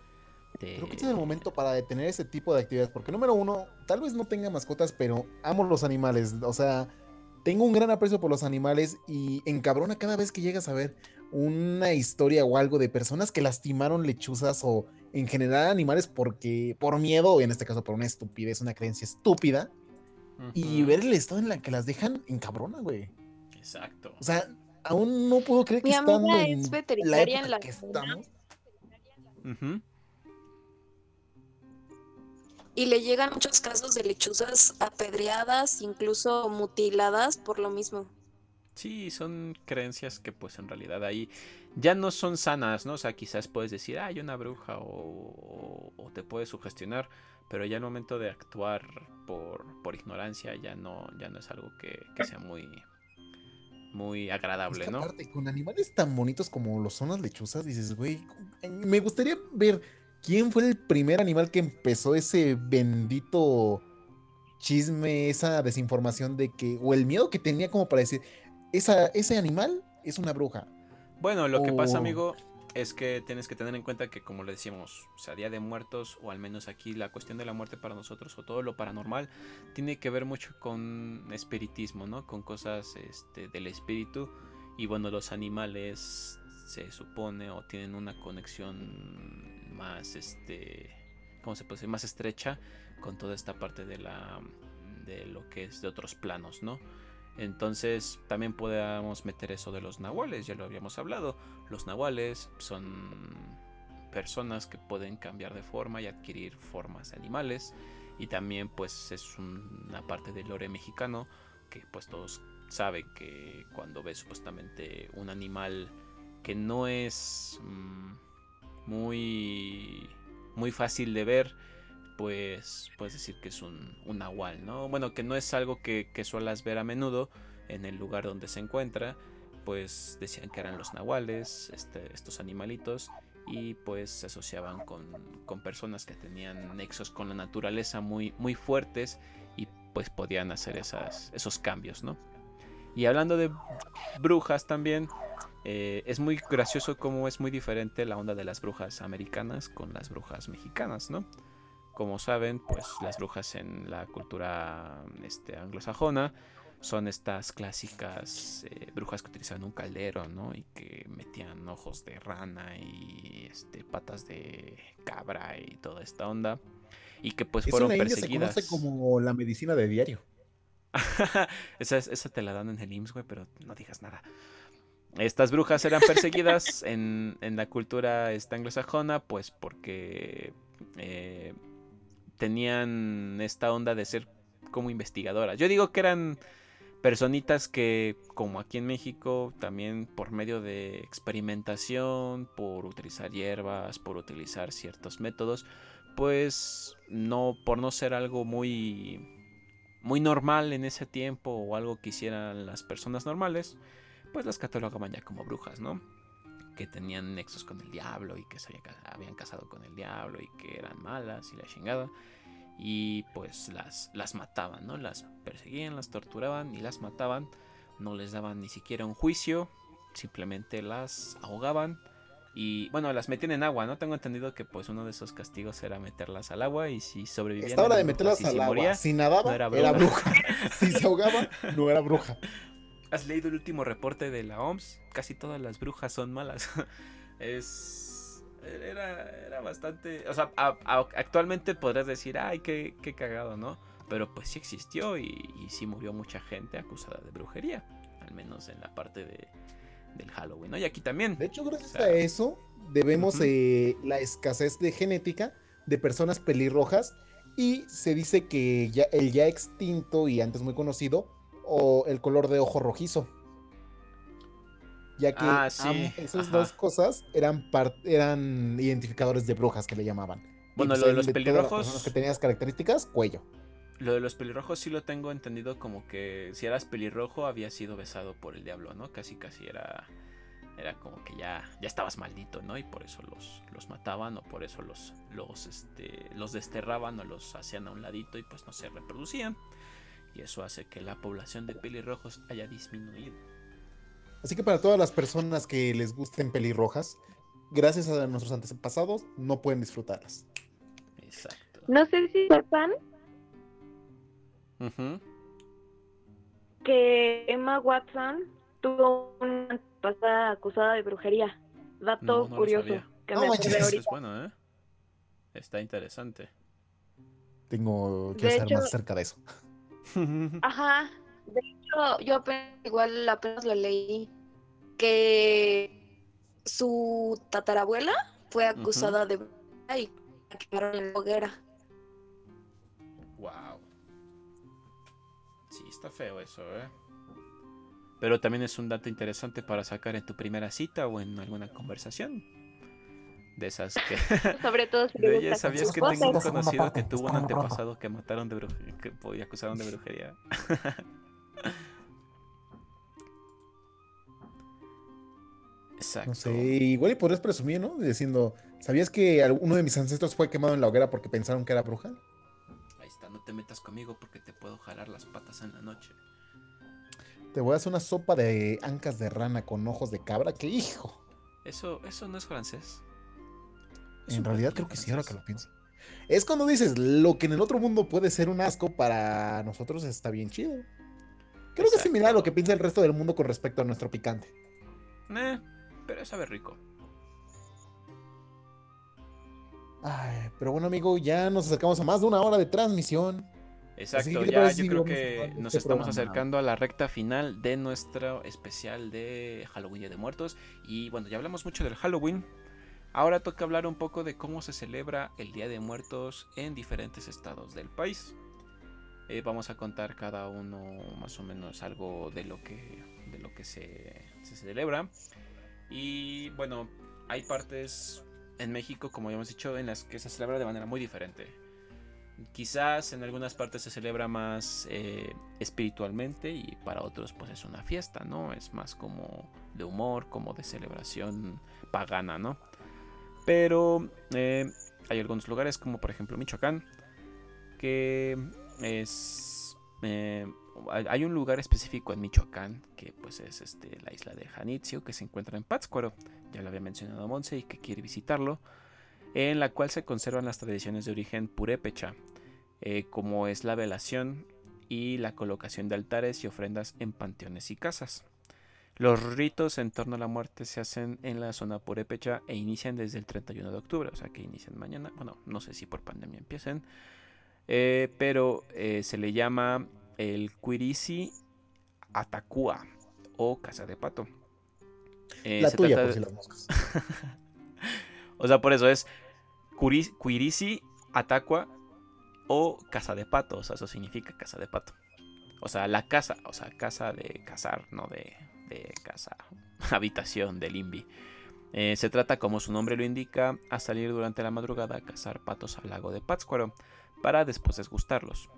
A: te-
B: Creo que este es el momento para detener ese tipo de actividades, porque número uno, tal vez no tenga mascotas, pero amo los animales. O sea, tengo un gran aprecio por los animales y encabrona cada vez que llegas a ver una historia o algo de personas que lastimaron lechuzas o en general animales porque por miedo, o en este caso por una estupidez, una creencia estúpida, y ver el estado en la que las dejan encabrona, güey.
A: Exacto.
B: O sea, aún no puedo creer que
E: Mi
B: estando en
E: es
B: la
E: veterinaria
B: época
E: en la
B: que estamos.
E: Y le llegan muchos casos de lechuzas apedreadas, incluso mutiladas por lo mismo.
A: Sí, son creencias que pues en realidad ahí ya no son sanas, ¿no? O sea, quizás puedes decir, "Ah, hay una bruja o, o- te puedes sugestionar, pero ya el momento de actuar por, por ignorancia ya no, ya no es algo que, que sea muy, muy agradable, ¿no?
B: aparte, con animales tan bonitos como lo son las lechuzas, dices, güey, me gustaría ver quién fue el primer animal que empezó ese bendito chisme, esa desinformación de que, o el miedo que tenía como para decir, esa, ese animal es una bruja.
A: Bueno, lo que pasa, amigo, es que tienes que tener en cuenta que, como le decíamos, o sea, Día de Muertos, o al menos aquí la cuestión de la muerte para nosotros, o todo lo paranormal, tiene que ver mucho con espiritismo, ¿no? Con cosas este, del espíritu. Y bueno, los animales se supone o tienen una conexión más, este, ¿cómo se puede decir? Más estrecha con toda esta parte de la, de lo que es de otros planos, ¿no? Entonces también podemos meter eso de los nahuales, ya lo habíamos hablado. Los nahuales son personas que pueden cambiar de forma y adquirir formas animales. Y también pues es una parte del lore mexicano que pues todos saben que cuando ves supuestamente un animal que no es mm, muy, muy fácil de ver, pues puedes decir que es un, un nahual, ¿no? Bueno, que no es algo que, que suelas ver a menudo en el lugar donde se encuentra pues decían que eran los nahuales, este, estos animalitos, y pues se asociaban con, con, personas que tenían nexos con la naturaleza muy, muy fuertes y pues podían hacer esas, esos cambios, ¿no? Y hablando de brujas también, eh, es muy gracioso cómo es muy diferente la onda de las brujas americanas con las brujas mexicanas, ¿no? Como saben, pues las brujas en la cultura este, anglosajona son estas clásicas eh, brujas que utilizaban un caldero, ¿no? Y que metían ojos de rana y este, patas de cabra y toda esta onda. Y que pues fueron perseguidas.
B: se conoce como la medicina de diario.
A: esa, esa, te la dan en el IMSS, güey, pero no digas nada. Estas brujas eran perseguidas en, en la cultura esta anglosajona, pues porque eh, tenían esta onda de ser como investigadoras. Yo digo que eran personitas que, como aquí en México, también por medio de experimentación, por utilizar hierbas, por utilizar ciertos métodos, pues no, por no ser algo muy, muy normal en ese tiempo o algo que hicieran las personas normales, pues las catalogaban ya como brujas, ¿no? Que tenían nexos con el diablo y que se habían casado con el diablo y que eran malas y la chingada. Y pues las, las mataban, ¿no? Las perseguían, las torturaban y las mataban. No les daban ni siquiera un juicio, simplemente las ahogaban. Y bueno, las metían en agua, ¿no? Tengo entendido que pues uno de esos castigos era meterlas al agua y si sobrevivían...
B: Esta hora de meterlas al agua, si nadaba, era bruja. si se ahogaba, no era bruja.
A: ¿Has leído el último reporte de la OMS? Casi todas las brujas son malas. es. Era, era bastante. O sea, actualmente podrías decir, ay, qué, qué, cagado, ¿no? Pero pues sí existió y, y, sí murió mucha gente acusada de brujería. Al menos en la parte de, del Halloween, ¿no? Y aquí también.
B: De hecho, gracias a eso, debemos eh, la escasez de genética de personas pelirrojas. Y se dice que ya, el ya extinto y antes muy conocido o el color de ojo rojizo. Ya que
A: ah,
B: esas dos cosas eran, eran identificadores de brujas que le llamaban.
A: Bueno, lo de los pelirrojos.
B: Que tenías características, cuello.
A: Lo de los pelirrojos sí lo tengo entendido como que si eras pelirrojo había sido besado por el diablo, ¿no? Casi casi era era como que ya, ya estabas maldito, ¿no? Y por eso los, los mataban o por eso los, los, este, los desterraban o los hacían a un ladito y pues no se reproducían y eso hace que la población de pelirrojos haya disminuido.
B: Así que para todas las personas que les gusten pelirrojas, gracias a nuestros antepasados, no pueden disfrutarlas.
A: Exacto.
E: No sé si sepan que Emma Watson tuvo una antepasada acusada de brujería. Dato curioso. Que
A: me es bueno, ¿eh? Está interesante.
B: Tengo que saber más acerca de eso.
E: Ajá. De hecho, yo apenas, igual apenas lo leí que su tatarabuela fue acusada de y la quemaron en la hoguera.
A: Wow. Sí, está feo eso, ¿eh? Pero también es un dato interesante para sacar en tu primera cita o en alguna conversación. De esas que.
E: Sobre todo si
A: de ¿Sabías que tengo un conocido que tuvo un antepasado que mataron de brujería? Que acusaron de brujería.
B: Exacto. No sé, igual y podrías presumir, ¿no? Diciendo, ¿sabías que uno de mis ancestros fue quemado en la hoguera porque pensaron que era bruja?
A: Ahí está, no te metas conmigo porque te puedo jalar las patas en la noche.
B: Te voy a hacer una sopa de ancas de rana con ojos de cabra, ¡qué hijo!
A: Eso, eso no es francés.
B: En realidad creo que sí, ahora que lo pienso. Es cuando dices, lo que en el otro mundo puede ser un asco, para nosotros está bien chido. Creo que es similar a lo que piensa el resto del mundo con respecto a nuestro picante.
A: Eh, pero sabe rico.
B: Ay, pero bueno, amigo, ya nos acercamos a más de una hora de transmisión.
A: Exacto, ya yo creo que nos este estamos acercando a la recta final de nuestro especial de Halloween de Muertos. Y bueno, ya hablamos mucho del Halloween. Ahora toca hablar un poco de cómo se celebra el Día de Muertos en diferentes estados del país. Eh, vamos a contar cada uno más o menos algo de lo que, de lo que se, se celebra. Y bueno, hay partes en México, como ya hemos dicho, en las que se celebra de manera muy diferente. quizás en algunas partes se celebra más eh, espiritualmente y para otros pues es una fiesta, ¿no? Es más como de humor, como de celebración pagana, ¿no? Pero eh, hay algunos lugares como por ejemplo Michoacán que es... Eh, hay un lugar específico en Michoacán que pues es este, la isla de Janitzio que se encuentra en Pátzcuaro, ya lo había mencionado Monse y que quiere visitarlo, en la cual se conservan las tradiciones de origen purépecha, eh, como es la velación y la colocación de altares y ofrendas en panteones y casas. Los ritos en torno a la muerte se hacen en la zona purépecha e inician desde el 31 de octubre, o sea que inician mañana. Bueno, no sé si por pandemia empiecen, eh, pero eh, se le llama el Quirisi Atacua o Casa de Pato.
B: la tuya, por si las moscas.
A: o sea, por eso es Quirisi Atacua o casa de pato, o sea, eso significa casa de pato. O sea, la casa, o sea, casa de cazar, no de, de casa, habitación del INVI. Eh, se trata, como su nombre lo indica, a salir durante la madrugada a cazar patos al lago de Pátzcuaro para después desgustarlos.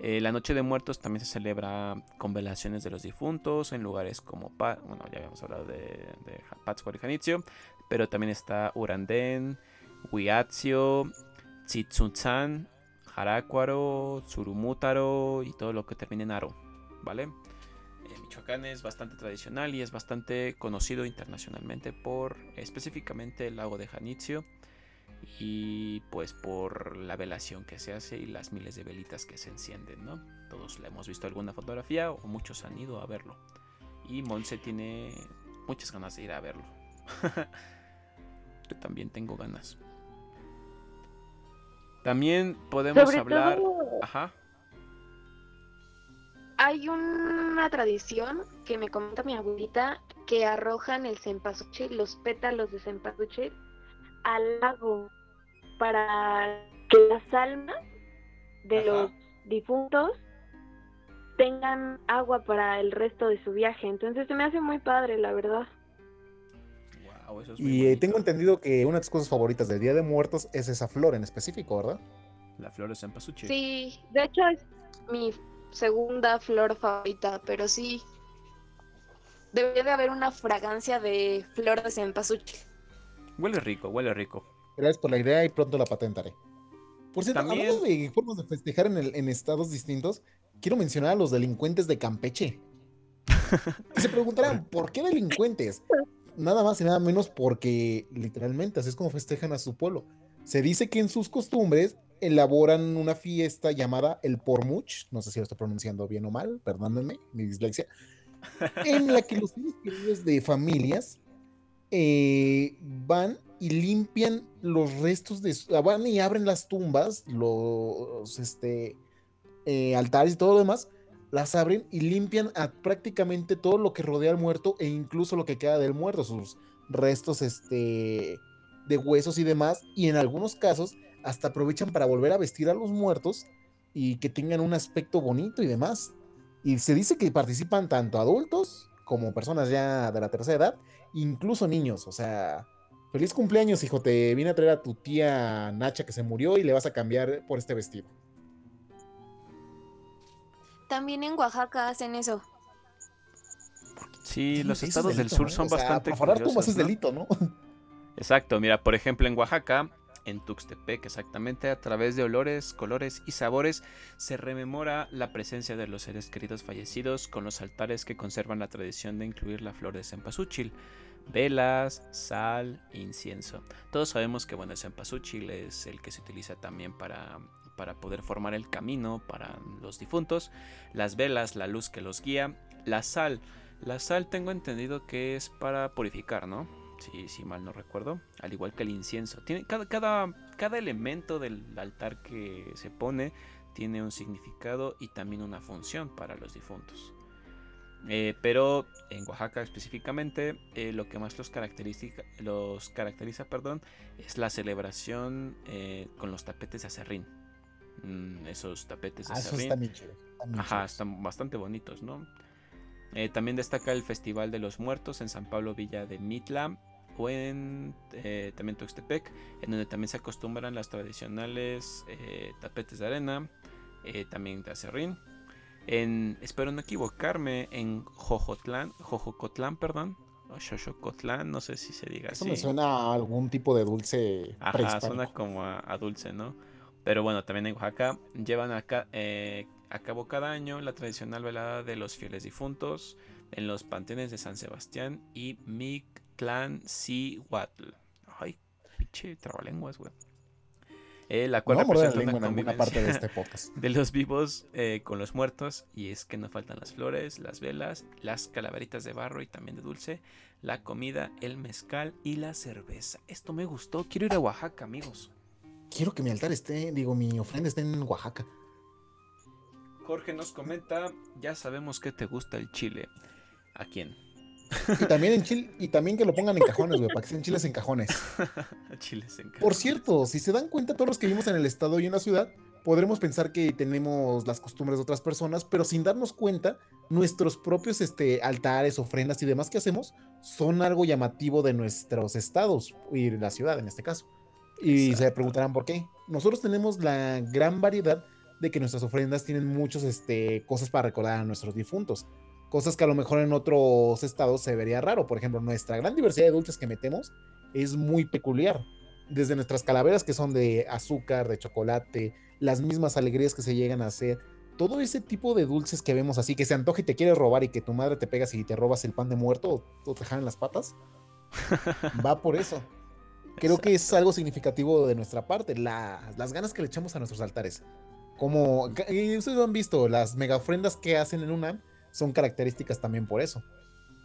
A: Eh, la Noche de Muertos también se celebra con velaciones de los difuntos en lugares como, bueno, ya habíamos hablado de, de Pátzcuaro y Janitzio, pero también está Urandén, Huiatzio, Tzitzuntzán, Jarácuaro, Surumútaro y todo lo que termine en Aro, ¿vale? Eh, Michoacán es bastante tradicional y es bastante conocido internacionalmente por específicamente el lago de Janitzio y pues por la velación que se hace y las miles de velitas que se encienden, ¿no? Todos le hemos visto alguna fotografía o muchos han ido a verlo. Y Monse tiene muchas ganas de ir a verlo. Yo también tengo ganas. También podemos hablar. Ajá.
E: Hay una tradición que me comenta mi abuelita que arrojan el cempasúchil, los pétalos de cempasúchil, al lago para que las almas de los difuntos tengan agua para el resto de su viaje. Entonces se me hace muy padre, la verdad
B: y eh, tengo entendido que una de tus cosas favoritas del Día de Muertos es esa flor en específico, ¿verdad?
A: La flor de cempasúchil.
E: Sí, de hecho es mi segunda flor favorita, pero sí. Debería de haber una fragancia de flor de cempasúchil.
A: Huele rico, huele rico.
B: Gracias por la idea y pronto la patentaré. Por cierto, hablando de formas de festejar en, en estados distintos, quiero mencionar a los delincuentes de Campeche. y se preguntarán, ¿por qué delincuentes? nada más y nada menos porque literalmente así es como festejan a su pueblo. Se dice que en sus costumbres elaboran una fiesta llamada el Pormuch, no sé si lo estoy pronunciando bien o mal, perdónenme, mi dislexia, en la que los hijos de familias eh, van y limpian los restos de van y abren las tumbas, los este, eh, altares y todo lo demás, las abren y limpian a prácticamente todo lo que rodea al muerto e incluso lo que queda del muerto, sus restos este, de huesos y demás. Y en algunos casos hasta aprovechan para volver a vestir a los muertos y que tengan un aspecto bonito y demás. Y se dice que participan tanto adultos como personas ya de la tercera edad, incluso niños. O sea, feliz cumpleaños, hijo. Te vine a traer a tu tía Nacha que se murió y le vas a cambiar por este vestido.
E: También en Oaxaca hacen eso.
A: Sí, los estados del sur son bastante
B: curiosos, es delito, ¿no?
A: Exacto, mira, por ejemplo, en Oaxaca, en Tuxtepec exactamente, a través de olores, colores y sabores, se rememora la presencia de los seres queridos fallecidos con los altares que conservan la tradición de incluir la flor de cempasúchil, velas, sal, incienso. Todos sabemos que bueno, el cempasúchil es el que se utiliza también para para poder formar el camino para los difuntos, las velas, la luz que los guía, la sal. La sal tengo entendido que es para purificar, ¿no? Si, si mal no recuerdo. Al igual que el incienso. Tiene, cada, cada, cada elemento del altar que se pone tiene un significado y también una función para los difuntos. Eh, pero en Oaxaca específicamente eh, lo que más los caracteriza, los caracteriza perdón, es la celebración eh, con los tapetes de acerrín. Mm, esos tapetes de
B: ah,
A: están Ajá, están bastante bonitos, ¿no? También destaca el Festival de los Muertos en San Pablo Villa de Mitla o en eh, también Tuxtepec, en donde también se acostumbran las tradicionales eh, tapetes de arena, eh, también de acerrín. En, espero no equivocarme, en Jojotlán, Jojocotlán, perdón, o Xochocotlán, no sé si se diga
B: Eso
A: así.
B: me suena a algún tipo de dulce
A: Ajá, suena como a, a dulce, ¿no? Pero bueno, también en Oaxaca llevan acá, a cabo cada año la tradicional velada de los fieles difuntos en los panteones de San Sebastián y Mictlancihuatl. Ay, pinche trabalenguas, güey. Eh, la cual
B: la
A: representa
B: en
A: una
B: parte de este podcast.
A: de los vivos eh, con los muertos y es que no faltan las flores, las velas, las calaveritas de barro y también de dulce, la comida, el mezcal y la cerveza. Esto me gustó, quiero ir a Oaxaca, amigos.
B: Quiero que mi altar esté, digo, mi ofrenda esté en Oaxaca.
A: Jorge nos comenta, ya sabemos que te gusta el chile. ¿A quién?
B: Y también en Chile, y también que lo pongan en cajones, güey, para que sean chiles en cajones.
A: A Chile se encarga.
B: Por cierto, si se dan cuenta todos los que vivimos en el estado y en la ciudad, podremos pensar que tenemos las costumbres de otras personas, pero sin darnos cuenta, nuestros propios este, altares, ofrendas y demás que hacemos son algo llamativo de nuestros estados y la ciudad en este caso. Y se
A: Exacto.
B: preguntarán por qué. Nosotros tenemos la gran variedad de que nuestras ofrendas tienen muchas este, cosas para recordar a nuestros difuntos. Cosas que a lo mejor en otros estados se vería raro. Por ejemplo, nuestra gran diversidad de dulces que metemos es muy peculiar. Desde nuestras calaveras que son de azúcar, de chocolate, las mismas alegrías que se llegan a hacer. Todo ese tipo de dulces que vemos así, que se antoja y te quieres robar y que tu madre te pega si te robas el pan de muerto o, te jalan las patas, va por eso. Creo que es algo significativo de nuestra parte, la- las ganas que le echamos a nuestros altares. Como y ustedes lo han visto, las mega ofrendas que hacen en UNAM son características también por eso.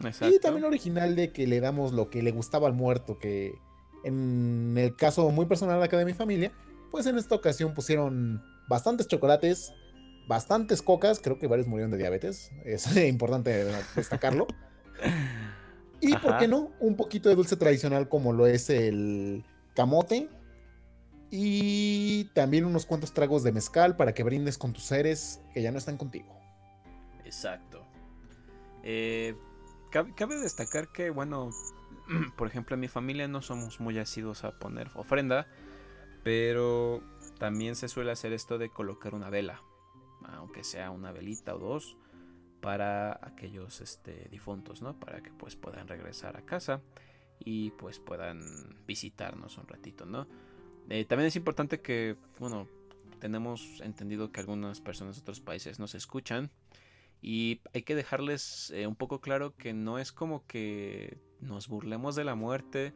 A: Exacto.
B: Y también original de que le damos lo que le gustaba al muerto, que en el caso muy personal acá de mi familia, pues en esta ocasión pusieron bastantes chocolates, bastantes cocas, creo que varios murieron de diabetes, es importante destacarlo. Y por
A: Ajá.
B: qué no, un poquito de dulce tradicional como lo es el camote. Y también unos cuantos tragos de mezcal para que brindes con tus seres que ya no están contigo.
A: Exacto. Eh, cabe, destacar que, bueno, por ejemplo, en mi familia no somos muy asidos a poner ofrenda, pero también se suele hacer esto de colocar una vela, aunque sea una velita o dos, para aquellos este, difuntos, ¿no? Para que pues puedan regresar a casa y pues puedan visitarnos un ratito, ¿no? Eh, también es importante que, bueno, tenemos entendido que algunas personas de otros países nos escuchan y hay que dejarles eh, un poco claro que no es como que nos burlemos de la muerte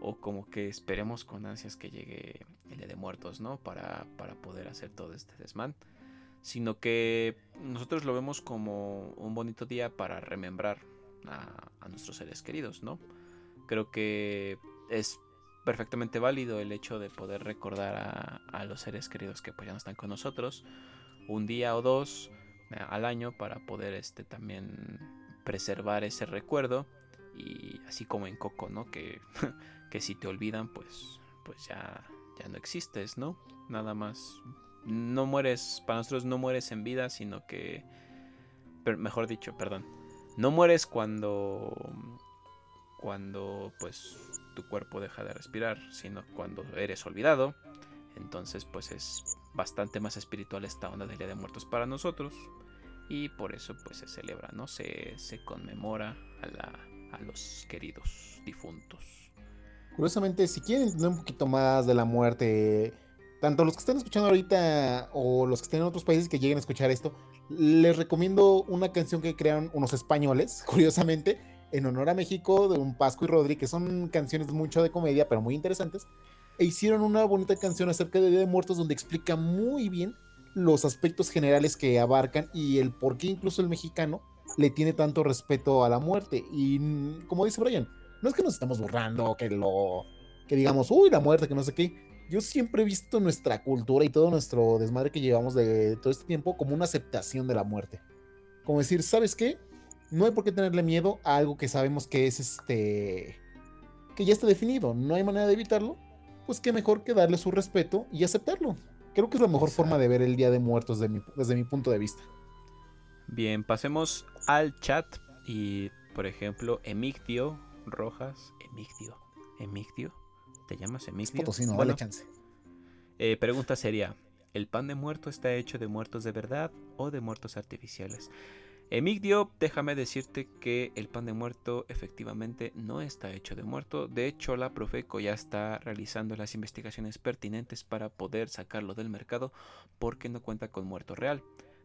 A: o como que esperemos con ansias que llegue el día de muertos, ¿no? Para, para poder hacer todo este desmán. Sino que nosotros lo vemos como un bonito día para remembrar a, a nuestros seres queridos, ¿no? Creo que es perfectamente válido el hecho de poder recordar a, a los seres queridos que pues ya no están con nosotros un día o dos al año para poder este también preservar ese recuerdo y así como en Coco, ¿no? Que, que si te olvidan, pues, pues ya, ya no existes, ¿no? Nada más. No mueres, para nosotros no mueres en vida, sino que, mejor dicho, perdón, no mueres cuando, cuando, pues, tu cuerpo deja de respirar, sino cuando eres olvidado. Entonces, pues es bastante más espiritual esta onda del Día de Muertos para nosotros. Y por eso pues se celebra, ¿no? Se, se conmemora a, la, a los queridos difuntos.
B: Curiosamente, si quieren entender un poquito más de la muerte, tanto los que están escuchando ahorita o los que estén en otros países que lleguen a escuchar esto, les recomiendo una canción que crearon unos españoles, curiosamente, en honor a México, de un Pascu y Rodri, que son canciones mucho de comedia, pero muy interesantes, e hicieron una bonita canción acerca de Día de Muertos donde explica muy bien los aspectos generales que abarcan y el por qué incluso el mexicano le tiene tanto respeto a la muerte. Y mm, como dice Brian, no es que nos estamos burlando, que lo que digamos, uy, la muerte, que no sé qué. Yo siempre he visto nuestra cultura y todo nuestro desmadre que llevamos de todo este tiempo como una aceptación de la muerte. Como decir, ¿sabes qué? No hay por qué tenerle miedo a algo que sabemos que es este que ya está definido, no hay manera de evitarlo. Pues qué mejor que darle su respeto y aceptarlo. Creo que es la mejor forma de ver el Día de Muertos de mi- desde mi punto de vista.
A: Bien, pasemos al chat y, por ejemplo, Emigdio Rojas, Emigdio, Emigdio. ¿Te llamas
B: Es
A: Emigdio?
B: potosino,
A: Bueno,
B: dale chance.
A: eh, pregunta sería, ¿el pan de muerto está hecho de muertos de verdad o de muertos artificiales? Emigdio, déjame decirte que el pan de muerto efectivamente no está hecho de muerto. De hecho, la Profeco ya está realizando las investigaciones pertinentes para poder sacarlo del mercado porque no cuenta con muerto real.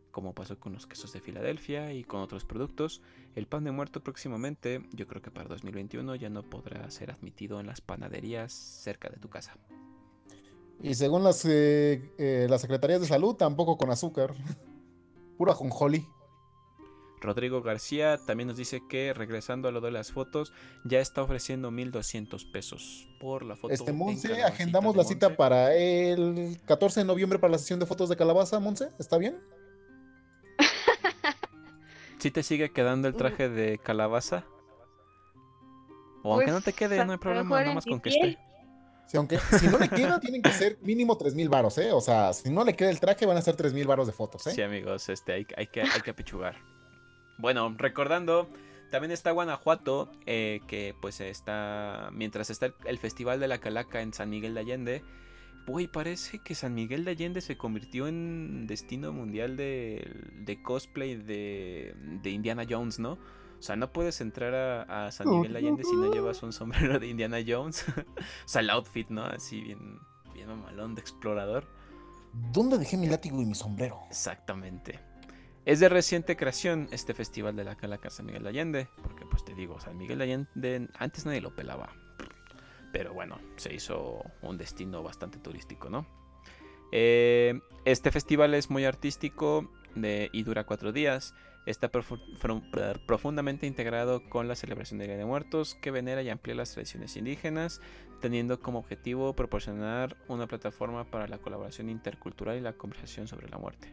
A: Como pasó con los quesos de Filadelfia y con otros productos, el pan de muerto próximamente, yo creo que para 2021 ya no podrá ser admitido en las panaderías cerca de tu casa.
B: Y según las, eh, eh, las secretarías de salud, tampoco con azúcar. Pura jonjoli.
A: Rodrigo García también nos dice que regresando a lo de las fotos, ya está ofreciendo 1200 pesos por la foto.
B: Este, Monse, agendamos la cita para el 14 de noviembre para la sesión de fotos de calabaza, Monse. ¿Está bien?
A: ¿Sí te sigue quedando el traje de calabaza? O aunque no te
E: Pues,
A: quede, no hay problema, nada más con que esté.
B: Sí, aunque si no le queda, tienen que ser mínimo 3 mil varos, ¿eh? O sea, si no le queda el traje, van a ser 3 mil varos de fotos, ¿eh?
A: Sí, amigos, este, hay, hay que, hay que apechugar. Bueno, recordando, también está Guanajuato, eh, que pues está, mientras está el, Festival de la Calaca en San Miguel de Allende, Uy, parece que San Miguel de Allende se convirtió en destino mundial de, de cosplay de, de Indiana Jones, ¿no? O sea, no puedes entrar a, a San Miguel de Allende si no llevas un sombrero de Indiana Jones. o sea, el outfit, ¿no? Así bien, bien mamalón de explorador.
B: ¿Dónde dejé mi látigo y mi sombrero?
A: Exactamente. Es de reciente creación este festival de la Calaca San Miguel de Allende, porque pues te digo, San Miguel de Allende antes nadie lo pelaba. Pero bueno, se hizo un destino bastante turístico, ¿no? Eh, este festival es muy artístico y dura cuatro días. Está profundamente integrado con la celebración del Día de Muertos, que venera y amplía las tradiciones indígenas, teniendo como objetivo proporcionar una plataforma para la colaboración intercultural y la conversación sobre la muerte.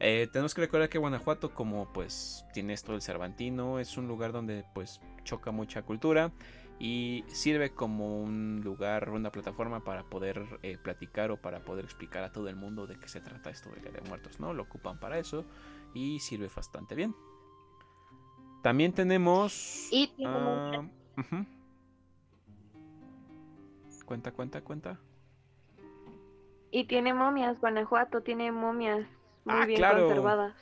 A: Eh, tenemos que recordar que Guanajuato, como pues tiene esto del Cervantino, es un lugar donde pues choca mucha cultura y sirve como un lugar, una plataforma para poder eh, platicar o para poder explicar a todo el mundo de qué se trata esto del Día de Muertos, ¿no? Lo ocupan para eso y sirve bastante bien. También tenemos...
E: Y tiene
A: ujú. Cuenta, cuenta, cuenta.
E: Y tiene momias, Guanajuato tiene momias muy
A: Ah,
E: bien
A: claro.
E: conservadas.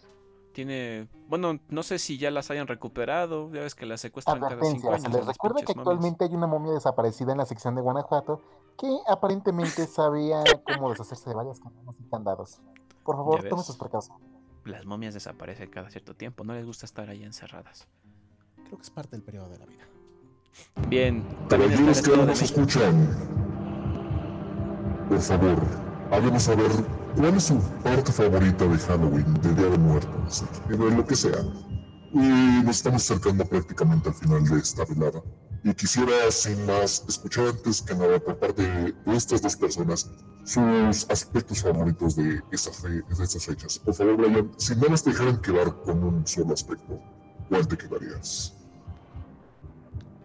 A: Tiene, bueno, no sé si ya las hayan recuperado, ya ves que las secuestran cada cinco años.
B: les
A: las
B: recuerda que actualmente hay una momia desaparecida en la sección de Guanajuato que aparentemente sabía cómo deshacerse de varias cadenas y candados. Por favor,
A: ¿Ya
B: tome
A: ves?
B: sus precauciones.
A: Las momias desaparecen cada cierto tiempo, no les gusta estar ahí encerradas.
B: Creo que es parte del periodo de la vida.
A: Bien, también está el
C: que
A: de
C: nos escuchan, por favor, háganos saber cuál es su parte favorita de Halloween, de Día de Muertos, de lo que sea. Y nos estamos acercando prácticamente al final de esta velada. Y quisiera, sin más, escuchar antes que nada por parte de estas dos personas sus aspectos favoritos de, esta fe- de estas fechas. Por favor, Brian, si no nos dejaran quedar con un solo aspecto, ¿cuál te quedarías?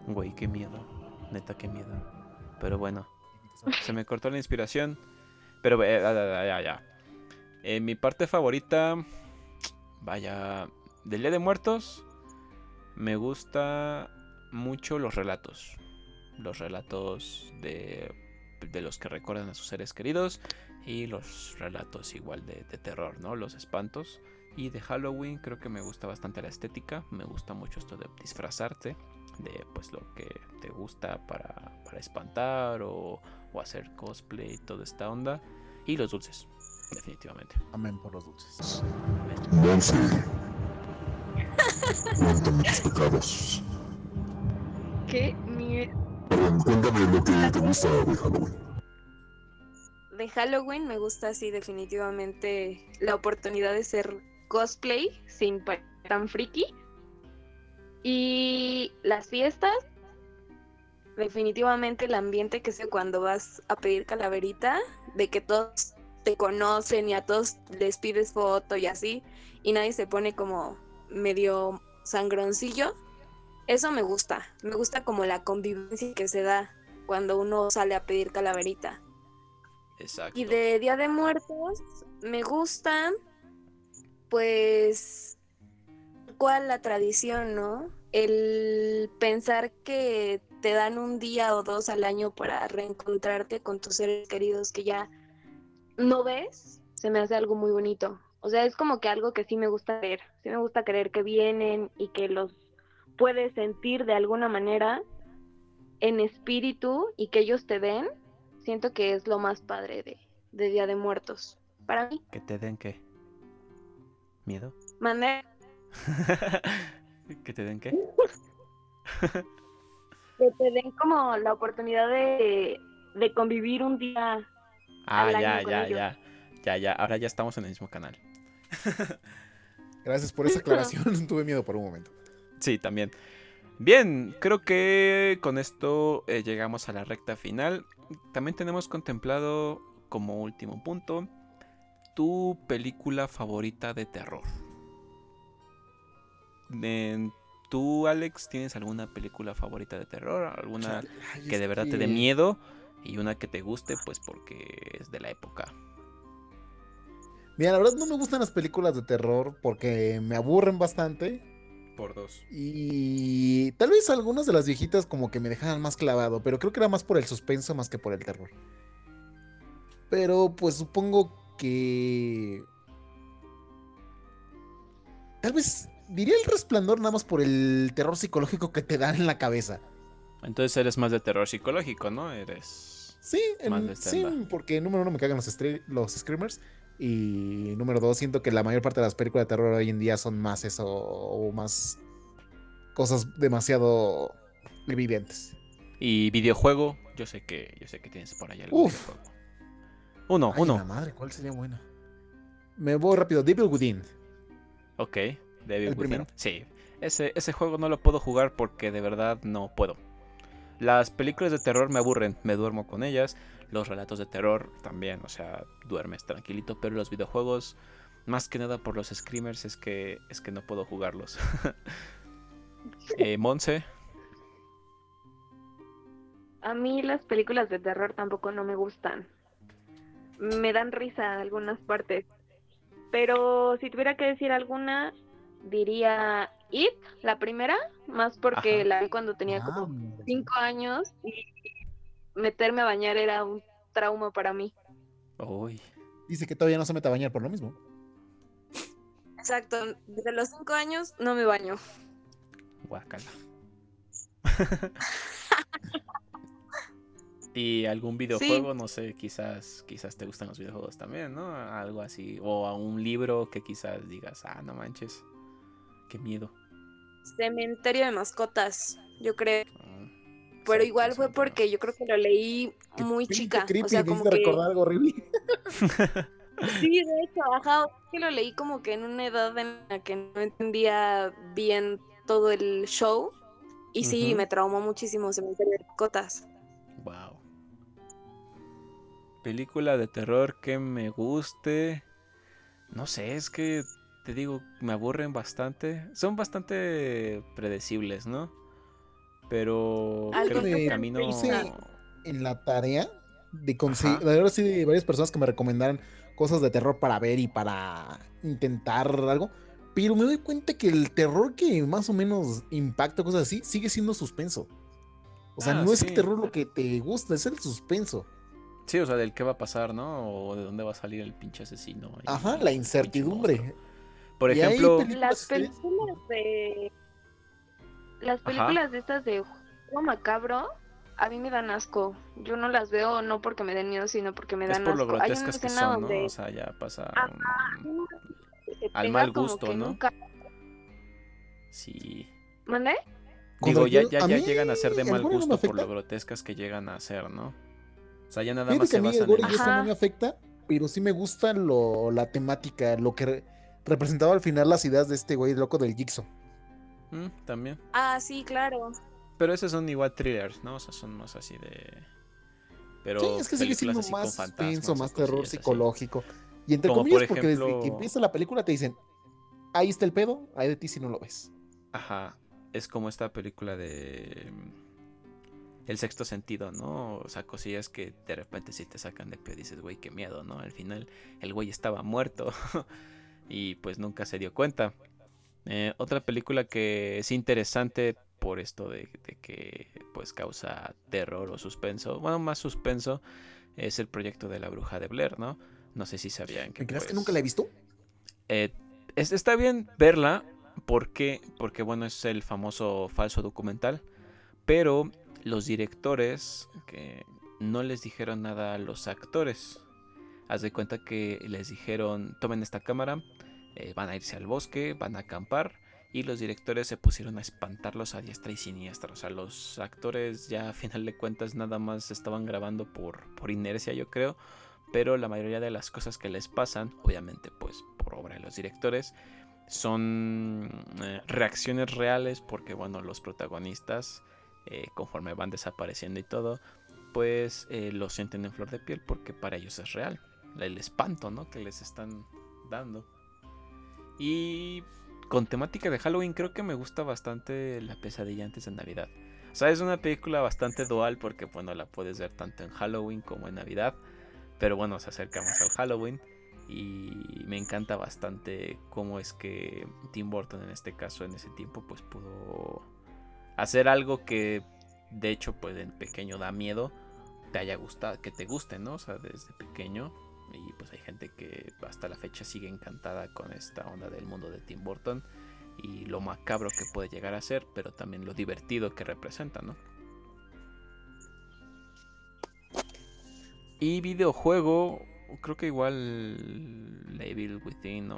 A: Güey, qué miedo. Neta, qué miedo. Pero bueno, se me cortó la inspiración. Pero eh, ya, ya, ya, ya. Eh, mi parte favorita, vaya, del Día de Muertos, me gusta mucho los relatos. Los relatos de, de los que recuerdan a sus seres queridos y los relatos igual de, de terror, ¿no? Los espantos. Y de Halloween creo que me gusta bastante la estética, me gusta mucho esto de disfrazarte de pues lo que te gusta para, para espantar o, o hacer cosplay y toda esta onda. Y los dulces, definitivamente.
B: Amén por los dulces.
C: Monse, cuéntame tus pecados.
E: ¿Qué? Mi-
C: Perdón, cuéntame lo que te gusta de Halloween.
E: De Halloween me gusta así definitivamente la oportunidad de ser cosplay sin tan friki. Y las fiestas, definitivamente el ambiente que sé cuando vas a pedir calaverita, de que todos te conocen y a todos les pides foto y así, y nadie se pone como medio sangroncillo. Eso me gusta, me gusta como la convivencia que se da cuando uno sale a pedir calaverita.
A: Exacto.
E: Y de Día de Muertos me gusta, pues, cuál la tradición, ¿no? El pensar que te dan un día o dos al año para reencontrarte con tus seres queridos que ya no ves, se me hace algo muy bonito. O sea, es como que algo que sí me gusta ver. Sí me gusta creer que vienen y que los puedes sentir de alguna manera en espíritu y que ellos te den. Siento que es lo más padre de, de Día de Muertos. Para mí,
A: ¿Que te den qué? ¿Miedo?
E: mandé
A: ¿Que te den qué?
E: que te den como la oportunidad de, de convivir un día.
A: Ah,
E: Al año
A: ya,
E: con
A: ya,
E: ellos.
A: ya. Ya, ya. Ahora ya estamos en el mismo canal.
B: Gracias por esa aclaración. Tuve miedo por un momento.
A: Sí, también. Bien, creo que con esto eh, llegamos a la recta final. También tenemos contemplado como último punto tu película favorita de terror. En- ¿Tú, Alex, tienes alguna película favorita de terror? ¿Alguna
B: ay,
A: que de verdad te dé miedo? Y una que te guste, pues porque es de la época.
B: Mira, la verdad no me gustan las películas de terror porque me aburren bastante.
A: Por dos.
B: Y tal vez algunas de las viejitas como que me dejaban más clavado, pero creo que era más por el suspenso más que por el terror. Pero pues supongo que... Tal vez diría el resplandor nada más por el terror psicológico que te dan en la cabeza.
A: Entonces eres más de terror psicológico, ¿no? Eres...
B: Sí, en-
A: Más de
B: sí, porque número uno me cagan los, los screamers. Y número dos, siento que la mayor parte de las películas de terror hoy en día son más eso, o más cosas demasiado evidentes.
A: Y videojuego, yo sé que, yo sé que tienes por ahí algún
B: Uf.
A: videojuego. Uno,
B: Ay,
A: uno.
B: la madre, ¿cuál sería bueno? Me voy rápido, Devil Within.
A: Ok, Devil
B: ¿El
A: Within.
B: primero?
A: Sí, ese, ese juego no lo puedo jugar porque de verdad no puedo. Las películas de terror me aburren, me duermo con ellas. Los relatos de terror también, o sea, duermes tranquilito, pero los videojuegos, más que nada por los screamers, es que, es que no puedo jugarlos. eh, Monse,
E: A mí las películas de terror tampoco no me gustan. Me dan risa algunas partes. Pero si tuviera que decir alguna, diría It, la primera, más porque
A: Ajá.
E: la vi cuando tenía
B: Ah,
E: como
B: mira.
E: cinco años y meterme a bañar era un trauma para mí.
A: uy,
B: Dice que todavía no se mete a bañar por lo mismo.
E: Exacto, desde los cinco años no me baño.
A: guácala. Y algún videojuego, no sé, quizás, quizás te gustan los videojuegos también, ¿no? Algo así. O a un libro que quizás digas, ah, no manches. Qué miedo.
E: Cementerio de mascotas, yo creo.
A: Ah,
E: Pero
A: sí,
E: igual
A: sí,
E: fue porque yo creo que lo leí
B: Qué
E: muy chica.
B: creepy,
E: O sea, como que...
B: recordar algo horrible.
E: Sí, de hecho, ajá, es que lo leí como que en una edad en la que no entendía bien todo el show. Y sí, me traumó muchísimo Cementerio de mascotas.
A: Wow. Película de terror que me guste. No sé, es que te digo, me aburren bastante. Son bastante predecibles, ¿no? Pero creo que el camino.
B: hice en la tarea de conseguir, de verdad sí de varias personas que me recomendaran cosas de terror para ver y para intentar algo, pero me doy cuenta que el terror que más o menos impacta cosas así sigue siendo suspenso. O sea,
A: Ah,
B: no es
A: sí.
B: el terror lo que te gusta, es el suspenso.
A: Sí, o sea, del qué va a pasar, ¿no? O de dónde va a salir el pinche asesino.
B: Ajá, la incertidumbre.
A: Por
B: Y
A: ejemplo,
E: Las
B: Películas,
E: de. Las
A: Ajá.
E: películas de estas de juego macabro, a mí me dan asco. Yo no las veo no porque me den miedo, sino porque me
A: es
E: dan
A: por lo
E: asco. Hay una
A: grotescas que
E: escena
A: son, ¿no? O sea, ya pasa. Un- al mal gusto, ¿no?
E: nunca-
A: Sí.
E: ¿Mandé?
B: Cuando
A: Digo, ya, ya,
B: a
A: ya
B: mí
A: llegan a ser de
B: el
A: mal
B: no
A: gusto por lo grotescas que llegan a ser, ¿no? O sea, ya nada
B: Fíjate
A: más
B: que
A: se
B: a mí el
A: basan
B: gore
A: en
B: y eso
E: Ajá.
B: no me afecta, pero sí me gusta lo, la temática, lo que re- representaba al final las ideas de este güey loco del Jigsaw.
A: Mm, también.
E: Ah, sí, claro.
A: Pero esos son igual thrillers, ¿no? O sea, son más así de. Pero
B: sí, es que sigue siendo más suspenso, más terror
A: así.
B: psicológico. Y entre
A: Como
B: comillas,
A: por
B: porque desde que empieza la película te dicen, ahí está el pedo, ahí de ti si no lo ves.
A: Ajá. Es como esta película de. El sexto sentido, ¿no? O sea, cosillas que de repente sí te sacan de pedo y dices, güey, qué miedo, ¿no? Al final el güey estaba muerto y pues nunca se dio cuenta. Eh, otra película que es interesante por esto de, de que pues causa terror o suspenso. Bueno, más suspenso es el proyecto de la bruja de Blair, ¿no? No sé si sabían que.
B: ¿Me crees que
A: pues,
B: nunca la he visto?
A: eh, es- está bien verla porque, porque, bueno, es el famoso falso documental. Pero los directores que no les dijeron nada a los actores. Haz de cuenta que les dijeron, tomen esta cámara, eh, van a irse al bosque, van a acampar. Y los directores se pusieron a espantarlos a diestra y siniestra. O sea, los actores ya a final de cuentas nada más estaban grabando por, por inercia, yo creo pero la mayoría de las cosas que les pasan, obviamente pues por obra de los directores, son eh, reacciones reales porque bueno, los protagonistas eh, conforme van desapareciendo y todo, pues lo sienten en flor de piel porque para ellos es real, el espanto, ¿no? Que les están dando. Y con temática de Halloween creo que me gusta bastante La pesadilla antes de Navidad. O sea, es una película bastante dual porque bueno, la puedes ver tanto en Halloween como en Navidad. Pero bueno, se acerca más al Halloween. Y me encanta bastante cómo es que Tim Burton en este caso, en ese tiempo, pues pudo hacer algo que de hecho pues en pequeño da miedo. Te haya gustado, que te guste, ¿no? O sea, desde pequeño. Y pues hay gente que hasta la fecha sigue encantada con esta onda del mundo de Tim Burton. Y lo macabro que puede llegar a ser, pero también lo divertido que representa, ¿no? Y videojuego, creo que igual Evil Within o,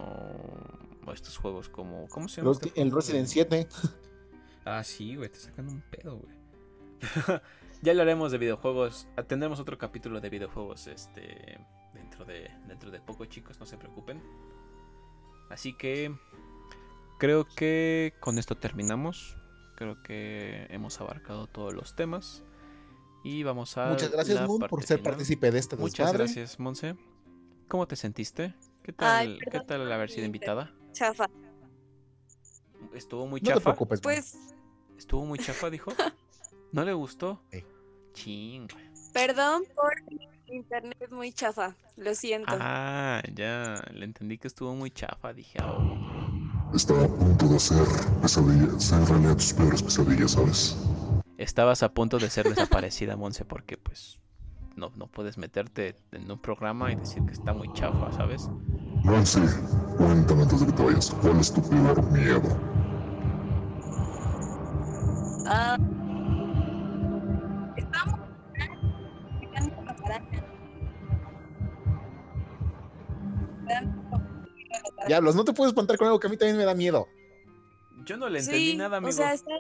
A: o estos juegos como... ¿Cómo se llama?
B: Los-
A: este
B: el Resident
A: de-
B: 7.
A: Ah, sí, güey, te sacan un pedo, güey. ya hablaremos de videojuegos. Ah, Tendremos otro capítulo de videojuegos este dentro de dentro de poco, chicos, no se preocupen. Así que creo que con esto terminamos. Creo que hemos abarcado todos los temas y vamos a
B: Muchas gracias,
A: parte
B: por ser
A: final.
B: partícipe de este
A: Muchas
B: desmadre.
A: gracias, Monse. ¿Cómo te sentiste? ¿Qué
E: Ay,
A: tal, ¿qué tal haber sido invitada?
E: Chafa.
A: Estuvo muy
B: No te
A: chafa.
B: preocupes.
E: Pues,
A: Estuvo muy chafa, dijo. ¿No le gustó?
B: Sí.
A: Ching.
E: perdón por mi internet muy chafa. Lo siento.
A: Ah, ya. Le entendí que estuvo muy chafa. Dije, oh.
C: Estaba a punto de hacer pesadillas, ser realidad tus peores pesadillas, ¿sabes?
A: Estabas a punto de ser desaparecida, Monse, porque pues no, no puedes meterte en un programa y decir que está muy chafa, ¿sabes?
C: Nancy, cuéntame antes de que te vayas, ¿cuál es tu peor miedo?
E: Ah,
B: Diablos, no te puedes espantar con algo que a mí también me da miedo.
A: Yo no le entendí
E: Sí,
A: nada, amigo.
E: O sea, está-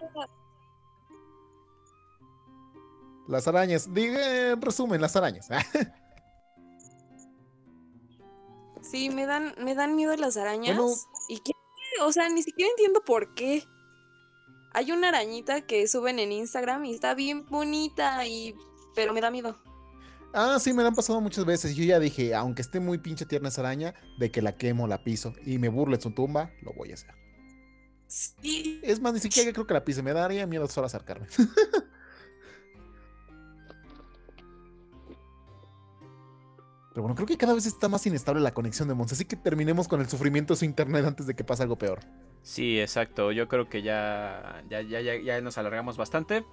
B: Las arañas. Diga, en resumen, las arañas.
E: sí, me dan, me dan miedo las arañas.
B: Bueno.
E: Y qué, o sea, ni siquiera entiendo por qué. Hay una arañita que suben en Instagram y está bien bonita y pero me da miedo.
B: Ah, sí, me la han pasado muchas veces. Yo ya dije, aunque esté muy pinche tierna esa araña, de que la quemo, la piso y me burle en su tumba, lo voy a hacer.
E: Sí,
B: Es más, ni siquiera creo que la pise. Me daría miedo solo acercarme. Pero bueno, creo que cada vez está más inestable la conexión de Monse, así que terminemos con el sufrimiento de su internet antes de que pase algo peor.
A: Sí, exacto. Yo creo que ya, ya, ya, ya, ya nos alargamos bastante.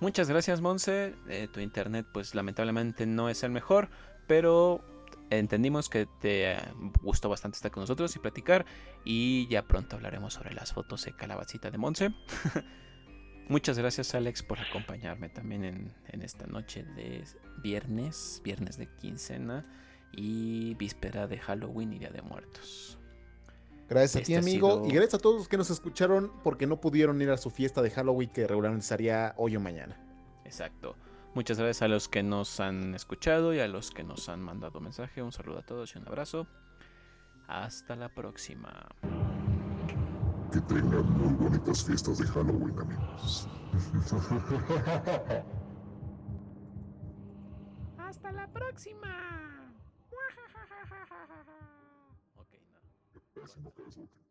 A: Muchas gracias, Monse. Eh, tu internet, pues lamentablemente no es el mejor, pero entendimos que te eh, gustó bastante estar con nosotros y platicar. Y ya pronto hablaremos sobre las fotos de calabacita de Monse. Muchas gracias, Alex, por acompañarme también en, en esta noche de viernes, viernes de quincena y víspera de Halloween y Día de Muertos.
B: Gracias a
A: Este
B: ti,
A: ha
B: amigo.
A: sido-
B: Y gracias a todos los que nos escucharon porque no pudieron ir a su fiesta de Halloween que regularmente sería hoy o mañana.
A: Exacto. Muchas gracias a los que nos han escuchado y a los que nos han mandado mensaje. Un saludo a todos y un abrazo. Hasta la próxima.
C: Que tengan muy bonitas fiestas de Halloween, amigos.
A: Hasta la próxima. Ok, no.
C: Pésimo cabezote.